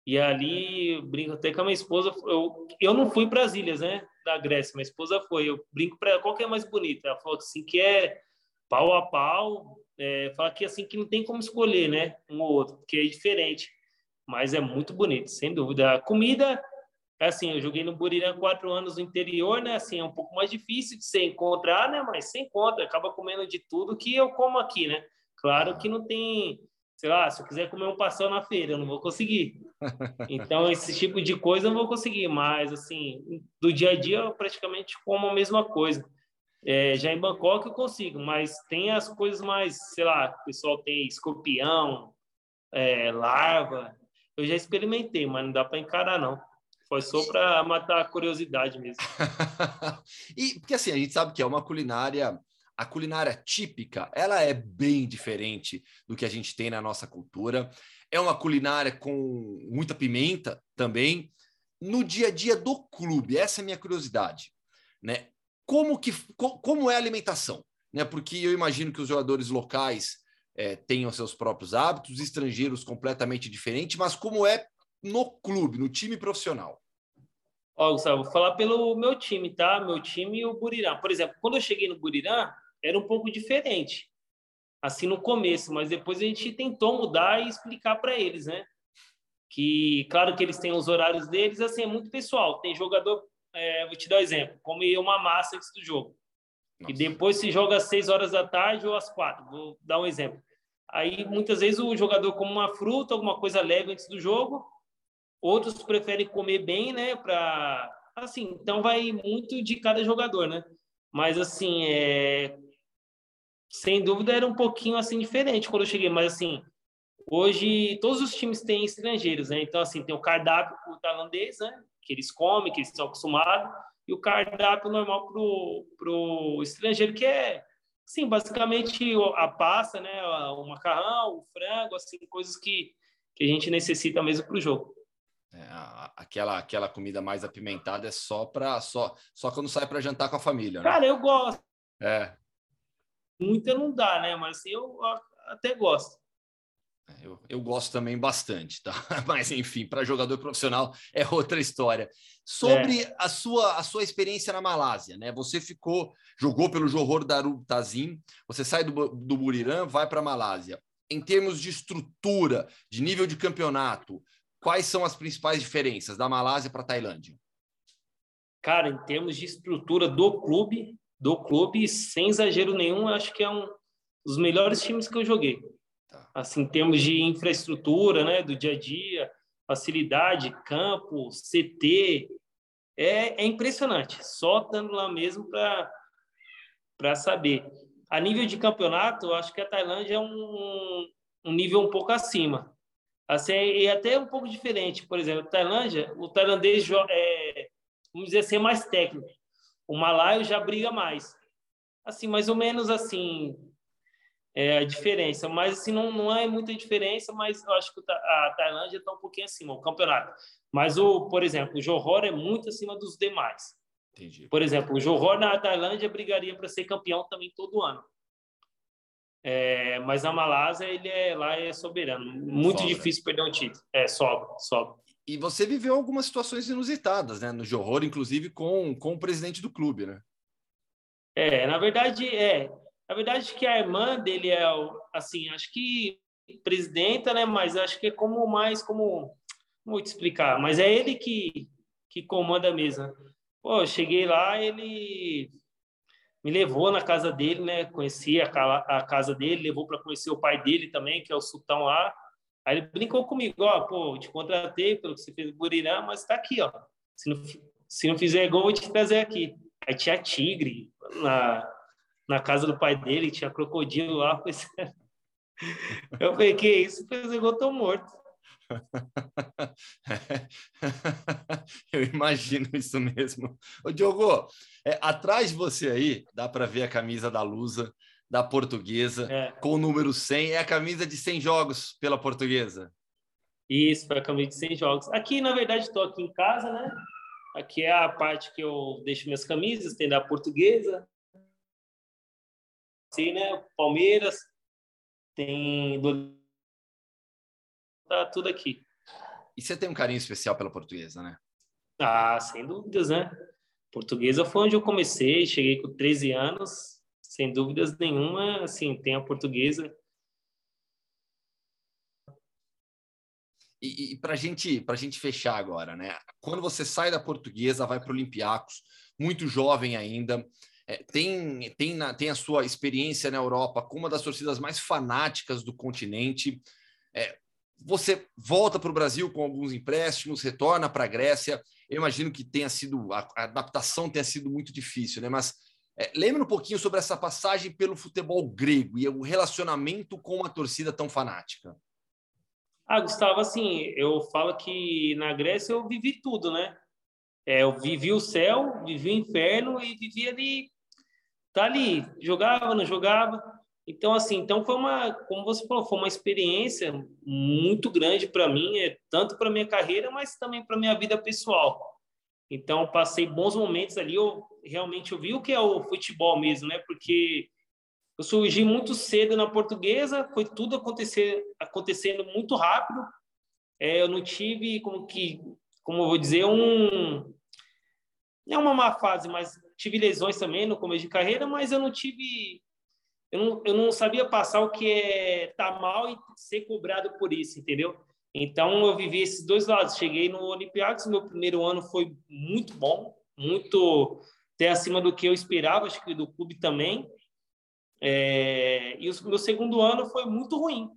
E ali, brinco até com a minha esposa. Eu, eu não fui para as ilhas, né? Da Grécia. Minha esposa foi. Eu brinco para qual que é mais bonita. Ela falou assim que é pau a pau, é, fala que assim que não tem como escolher, né, um ou outro, porque é diferente, mas é muito bonito, sem dúvida. A comida, assim, eu joguei no Burirã quatro anos no interior, né, assim, é um pouco mais difícil de se encontrar, né, mas se encontra, acaba comendo de tudo que eu como aqui, né. Claro que não tem, sei lá, se eu quiser comer um pastel na feira, eu não vou conseguir. Então, esse tipo de coisa eu não vou conseguir, mas, assim, do dia a dia eu praticamente como a mesma coisa. É, já em Bangkok eu consigo, mas tem as coisas mais, sei lá, o pessoal tem escorpião, é, larva. Eu já experimentei, mas não dá para encarar, não. Foi só para matar a curiosidade mesmo. e porque assim, a gente sabe que é uma culinária, a culinária típica, ela é bem diferente do que a gente tem na nossa cultura. É uma culinária com muita pimenta também. No dia a dia do clube, essa é a minha curiosidade. Né? Como, que, como é a alimentação? Né? Porque eu imagino que os jogadores locais é, tenham seus próprios hábitos, estrangeiros completamente diferentes, mas como é no clube, no time profissional? Ó, Gustavo, vou falar pelo meu time, tá? Meu time e o Burirã. Por exemplo, quando eu cheguei no Burirã, era um pouco diferente. Assim no começo, mas depois a gente tentou mudar e explicar para eles, né? Que, claro que eles têm os horários deles, assim, é muito pessoal. Tem jogador é, vou te dar um exemplo, comer uma massa antes do jogo. Nossa. E depois se joga às 6 horas da tarde ou às 4. Vou dar um exemplo. Aí muitas vezes o jogador come uma fruta, alguma coisa leve antes do jogo. Outros preferem comer bem, né? Para assim, então vai muito de cada jogador, né? Mas assim, é sem dúvida era um pouquinho assim diferente quando eu cheguei, mas assim, hoje todos os times têm estrangeiros, né? Então assim, tem o cardápio tailandês, né? Que eles comem, que eles estão acostumados, e o cardápio normal pro pro estrangeiro que é Sim, basicamente a pasta, né, o macarrão, o frango, assim, coisas que, que a gente necessita mesmo para o jogo. É, aquela, aquela comida mais apimentada é só para só, só quando sai para jantar com a família, né? Cara, eu gosto. É. Muita não dá, né? Mas eu até gosto. Eu, eu gosto também bastante, tá? Mas enfim, para jogador profissional é outra história. Sobre é. a sua a sua experiência na Malásia, né? Você ficou jogou pelo Johor Darul Tazim, você sai do, do Buriram, vai para a Malásia. Em termos de estrutura, de nível de campeonato, quais são as principais diferenças da Malásia para a Tailândia? Cara, em termos de estrutura do clube, do clube, sem exagero nenhum, acho que é um dos melhores times que eu joguei assim, em termos de infraestrutura, né, do dia a dia, facilidade, campo, CT, é, é impressionante. Só estando lá mesmo para saber. A nível de campeonato, acho que a Tailândia é um, um nível um pouco acima. Assim, é até um pouco diferente. Por exemplo, a Tailândia, o tailandês é, vamos dizer assim, é mais técnico. O malaio já briga mais. Assim, mais ou menos assim, é, a diferença. Mas assim, não, não é muita diferença, mas eu acho que a Tailândia está um pouquinho acima, o campeonato. Mas, o, por exemplo, o Johor é muito acima dos demais. Entendi. Por exemplo, o Johor na Tailândia brigaria para ser campeão também todo ano. É, mas a Malásia, ele é, lá é soberano. Muito sobra. difícil perder um título. É, sobra, sobra. E você viveu algumas situações inusitadas, né? No Johor, inclusive com, com o presidente do clube, né? É, na verdade, é. Na verdade, que a irmã dele é, assim, acho que presidenta, né? Mas acho que é como mais, como, vou te explicar, mas é ele que, que comanda a mesa. Pô, eu cheguei lá, ele me levou na casa dele, né? Conheci a, a casa dele, levou para conhecer o pai dele também, que é o sultão lá. Aí ele brincou comigo, ó, pô, te contratei pelo que você fez no Burirã, mas tá aqui, ó. Se não, se não fizer gol, vou te trazer aqui. Aí tinha tigre na, na casa do pai dele, tinha crocodilo lá. Pois... Eu falei, que isso? Fez igual tô morto. Eu imagino isso mesmo. Ô, Diogo, é, atrás de você aí, dá para ver a camisa da Lusa, da portuguesa, é. com o número 100. É a camisa de 100 jogos pela portuguesa. Isso, foi a camisa de 100 jogos. Aqui, na verdade, estou aqui em casa, né? Aqui é a parte que eu deixo minhas camisas, tem da portuguesa, assim, né? Palmeiras, tem do... tá tudo aqui. E você tem um carinho especial pela portuguesa, né? Ah, sem dúvidas, né? Portuguesa foi onde eu comecei, cheguei com 13 anos, sem dúvidas nenhuma, assim, tem a portuguesa. E, e para gente, a gente fechar agora, né? Quando você sai da portuguesa, vai para o Olympiacos, muito jovem ainda, é, tem, tem, na, tem a sua experiência na Europa com uma das torcidas mais fanáticas do continente. É, você volta para o Brasil com alguns empréstimos, retorna para a Grécia. Eu imagino que tenha sido a, a adaptação tenha sido muito difícil, né? Mas é, lembra um pouquinho sobre essa passagem pelo futebol grego e o relacionamento com uma torcida tão fanática. Ah, Gustavo, assim, eu falo que na Grécia eu vivi tudo, né? É, eu vivi o céu, vivi o inferno e vivi ali tá ali, jogava, não jogava. Então, assim, então foi uma, como você falou, foi uma experiência muito grande para mim, é, tanto para minha carreira, mas também para minha vida pessoal. Então, passei bons momentos ali, eu realmente eu vi o que é o futebol mesmo, né? Porque eu surgi muito cedo na portuguesa, foi tudo acontecer, acontecendo muito rápido. É, eu não tive como que, como eu vou dizer, um não é uma má fase, mas tive lesões também no começo de carreira, mas eu não tive. Eu não, eu não sabia passar o que é estar tá mal e ser cobrado por isso, entendeu? Então eu vivi esses dois lados. Cheguei no Olympiacos, meu primeiro ano foi muito bom, muito até acima do que eu esperava, acho que do clube também. É, e o meu segundo ano foi muito ruim.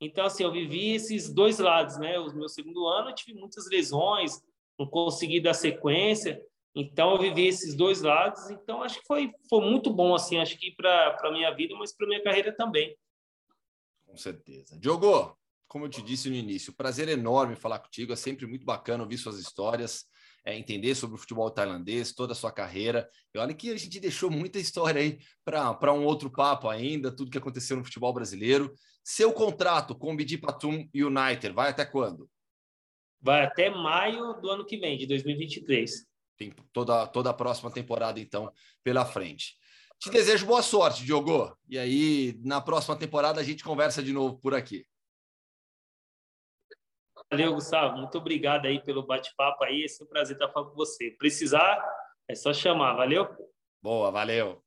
Então, assim, eu vivi esses dois lados, né? O meu segundo ano eu tive muitas lesões, não consegui dar sequência. Então, eu vivi esses dois lados. Então, acho que foi, foi muito bom, assim, acho que para a minha vida, mas para minha carreira também. Com certeza. Diogo, como eu te disse no início, prazer enorme falar contigo. É sempre muito bacana ouvir suas histórias é, entender sobre o futebol tailandês, toda a sua carreira. E olha que a gente deixou muita história aí para um outro papo ainda, tudo que aconteceu no futebol brasileiro. Seu contrato com o Bidi Patum United vai até quando? Vai até maio do ano que vem, de 2023. Tem toda, toda a próxima temporada, então, pela frente. Te desejo boa sorte, Diogo. E aí, na próxima temporada, a gente conversa de novo por aqui. Valeu, Gustavo. Muito obrigado aí pelo bate-papo aí. É um prazer estar falando com você. Precisar, é só chamar. Valeu? Boa, valeu.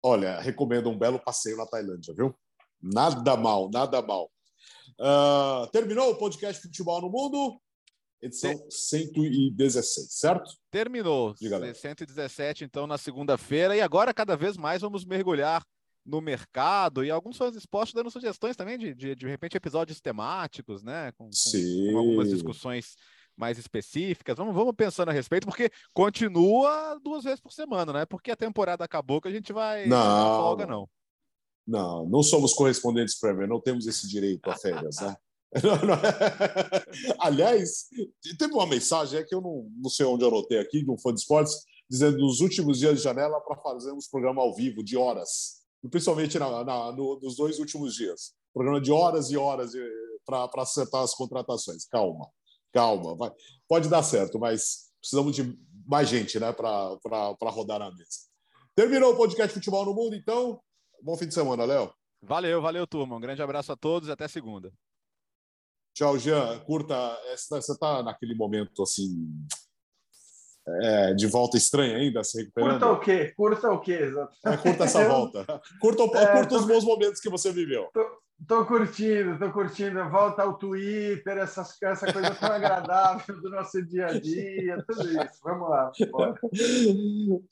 Olha, recomendo um belo passeio na Tailândia, viu? Nada mal, nada mal. Uh, terminou o podcast Futebol no Mundo, edição 116, certo? Terminou. Diga 117, então, na segunda-feira. E agora, cada vez mais, vamos mergulhar no mercado e alguns fãs esporte dando sugestões também de, de, de repente, episódios temáticos, né? Com, com, com, algumas discussões mais específicas. Vamos, vamos pensando a respeito, porque continua duas vezes por semana, né? Porque a temporada acabou que a gente vai não folga, não. Não, não somos correspondentes Premier, não temos esse direito a férias, né? Não, não. Aliás, teve uma mensagem é que eu não, não sei onde eu anotei aqui, de um fã de esportes, dizendo nos últimos dias de janela para fazermos programa ao vivo de horas principalmente na, na, no, nos dois últimos dias. Programa de horas e horas para acertar as contratações. Calma, calma. Vai. Pode dar certo, mas precisamos de mais gente né, para rodar na mesa. Terminou o podcast Futebol no Mundo, então. Bom fim de semana, Léo. Valeu, valeu, turma. Um grande abraço a todos e até segunda. Tchau, Jean. Curta. Você está naquele momento assim é, de volta estranha ainda, se recuperando. Curta o quê? Curta o quê? É, curta essa volta. Curta, é, curta tô... os bons momentos que você viveu. Tô, tô curtindo, tô curtindo. Volta ao Twitter, essas, essa coisa tão agradável do nosso dia a dia, tudo isso. Vamos lá. Bora.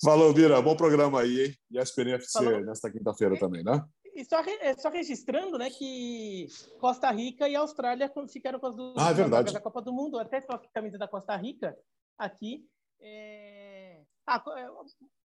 Falou, Bira. Bom programa aí, hein? E a Falou. nesta quinta-feira também, né? E só, é, só registrando né, que Costa Rica e Austrália ficaram com as duas ah, é da Copa do Mundo. Até com a camisa da Costa Rica aqui. É... Ah,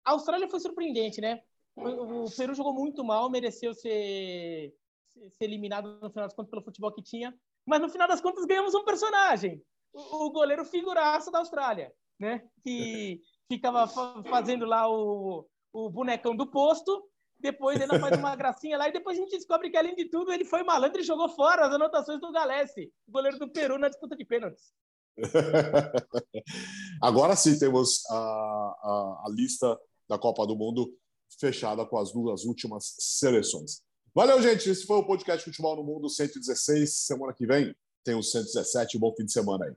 a Austrália foi surpreendente, né? O Peru jogou muito mal, mereceu ser, ser eliminado no final das contas pelo futebol que tinha, mas no final das contas ganhamos um personagem, o, goleiro figuraço da Austrália, né? Que ficava fazendo lá o, o bonecão do posto, depois ainda faz uma gracinha lá e depois a gente descobre que além de tudo ele foi malandro e jogou fora as anotações do Galesse, goleiro do Peru na disputa de pênaltis. Agora sim temos a, a, a, lista da Copa do Mundo fechada com as duas últimas seleções. Valeu, gente. Esse foi o podcast Futebol no Mundo 116. Semana que vem tem o 117. Bom fim de semana aí.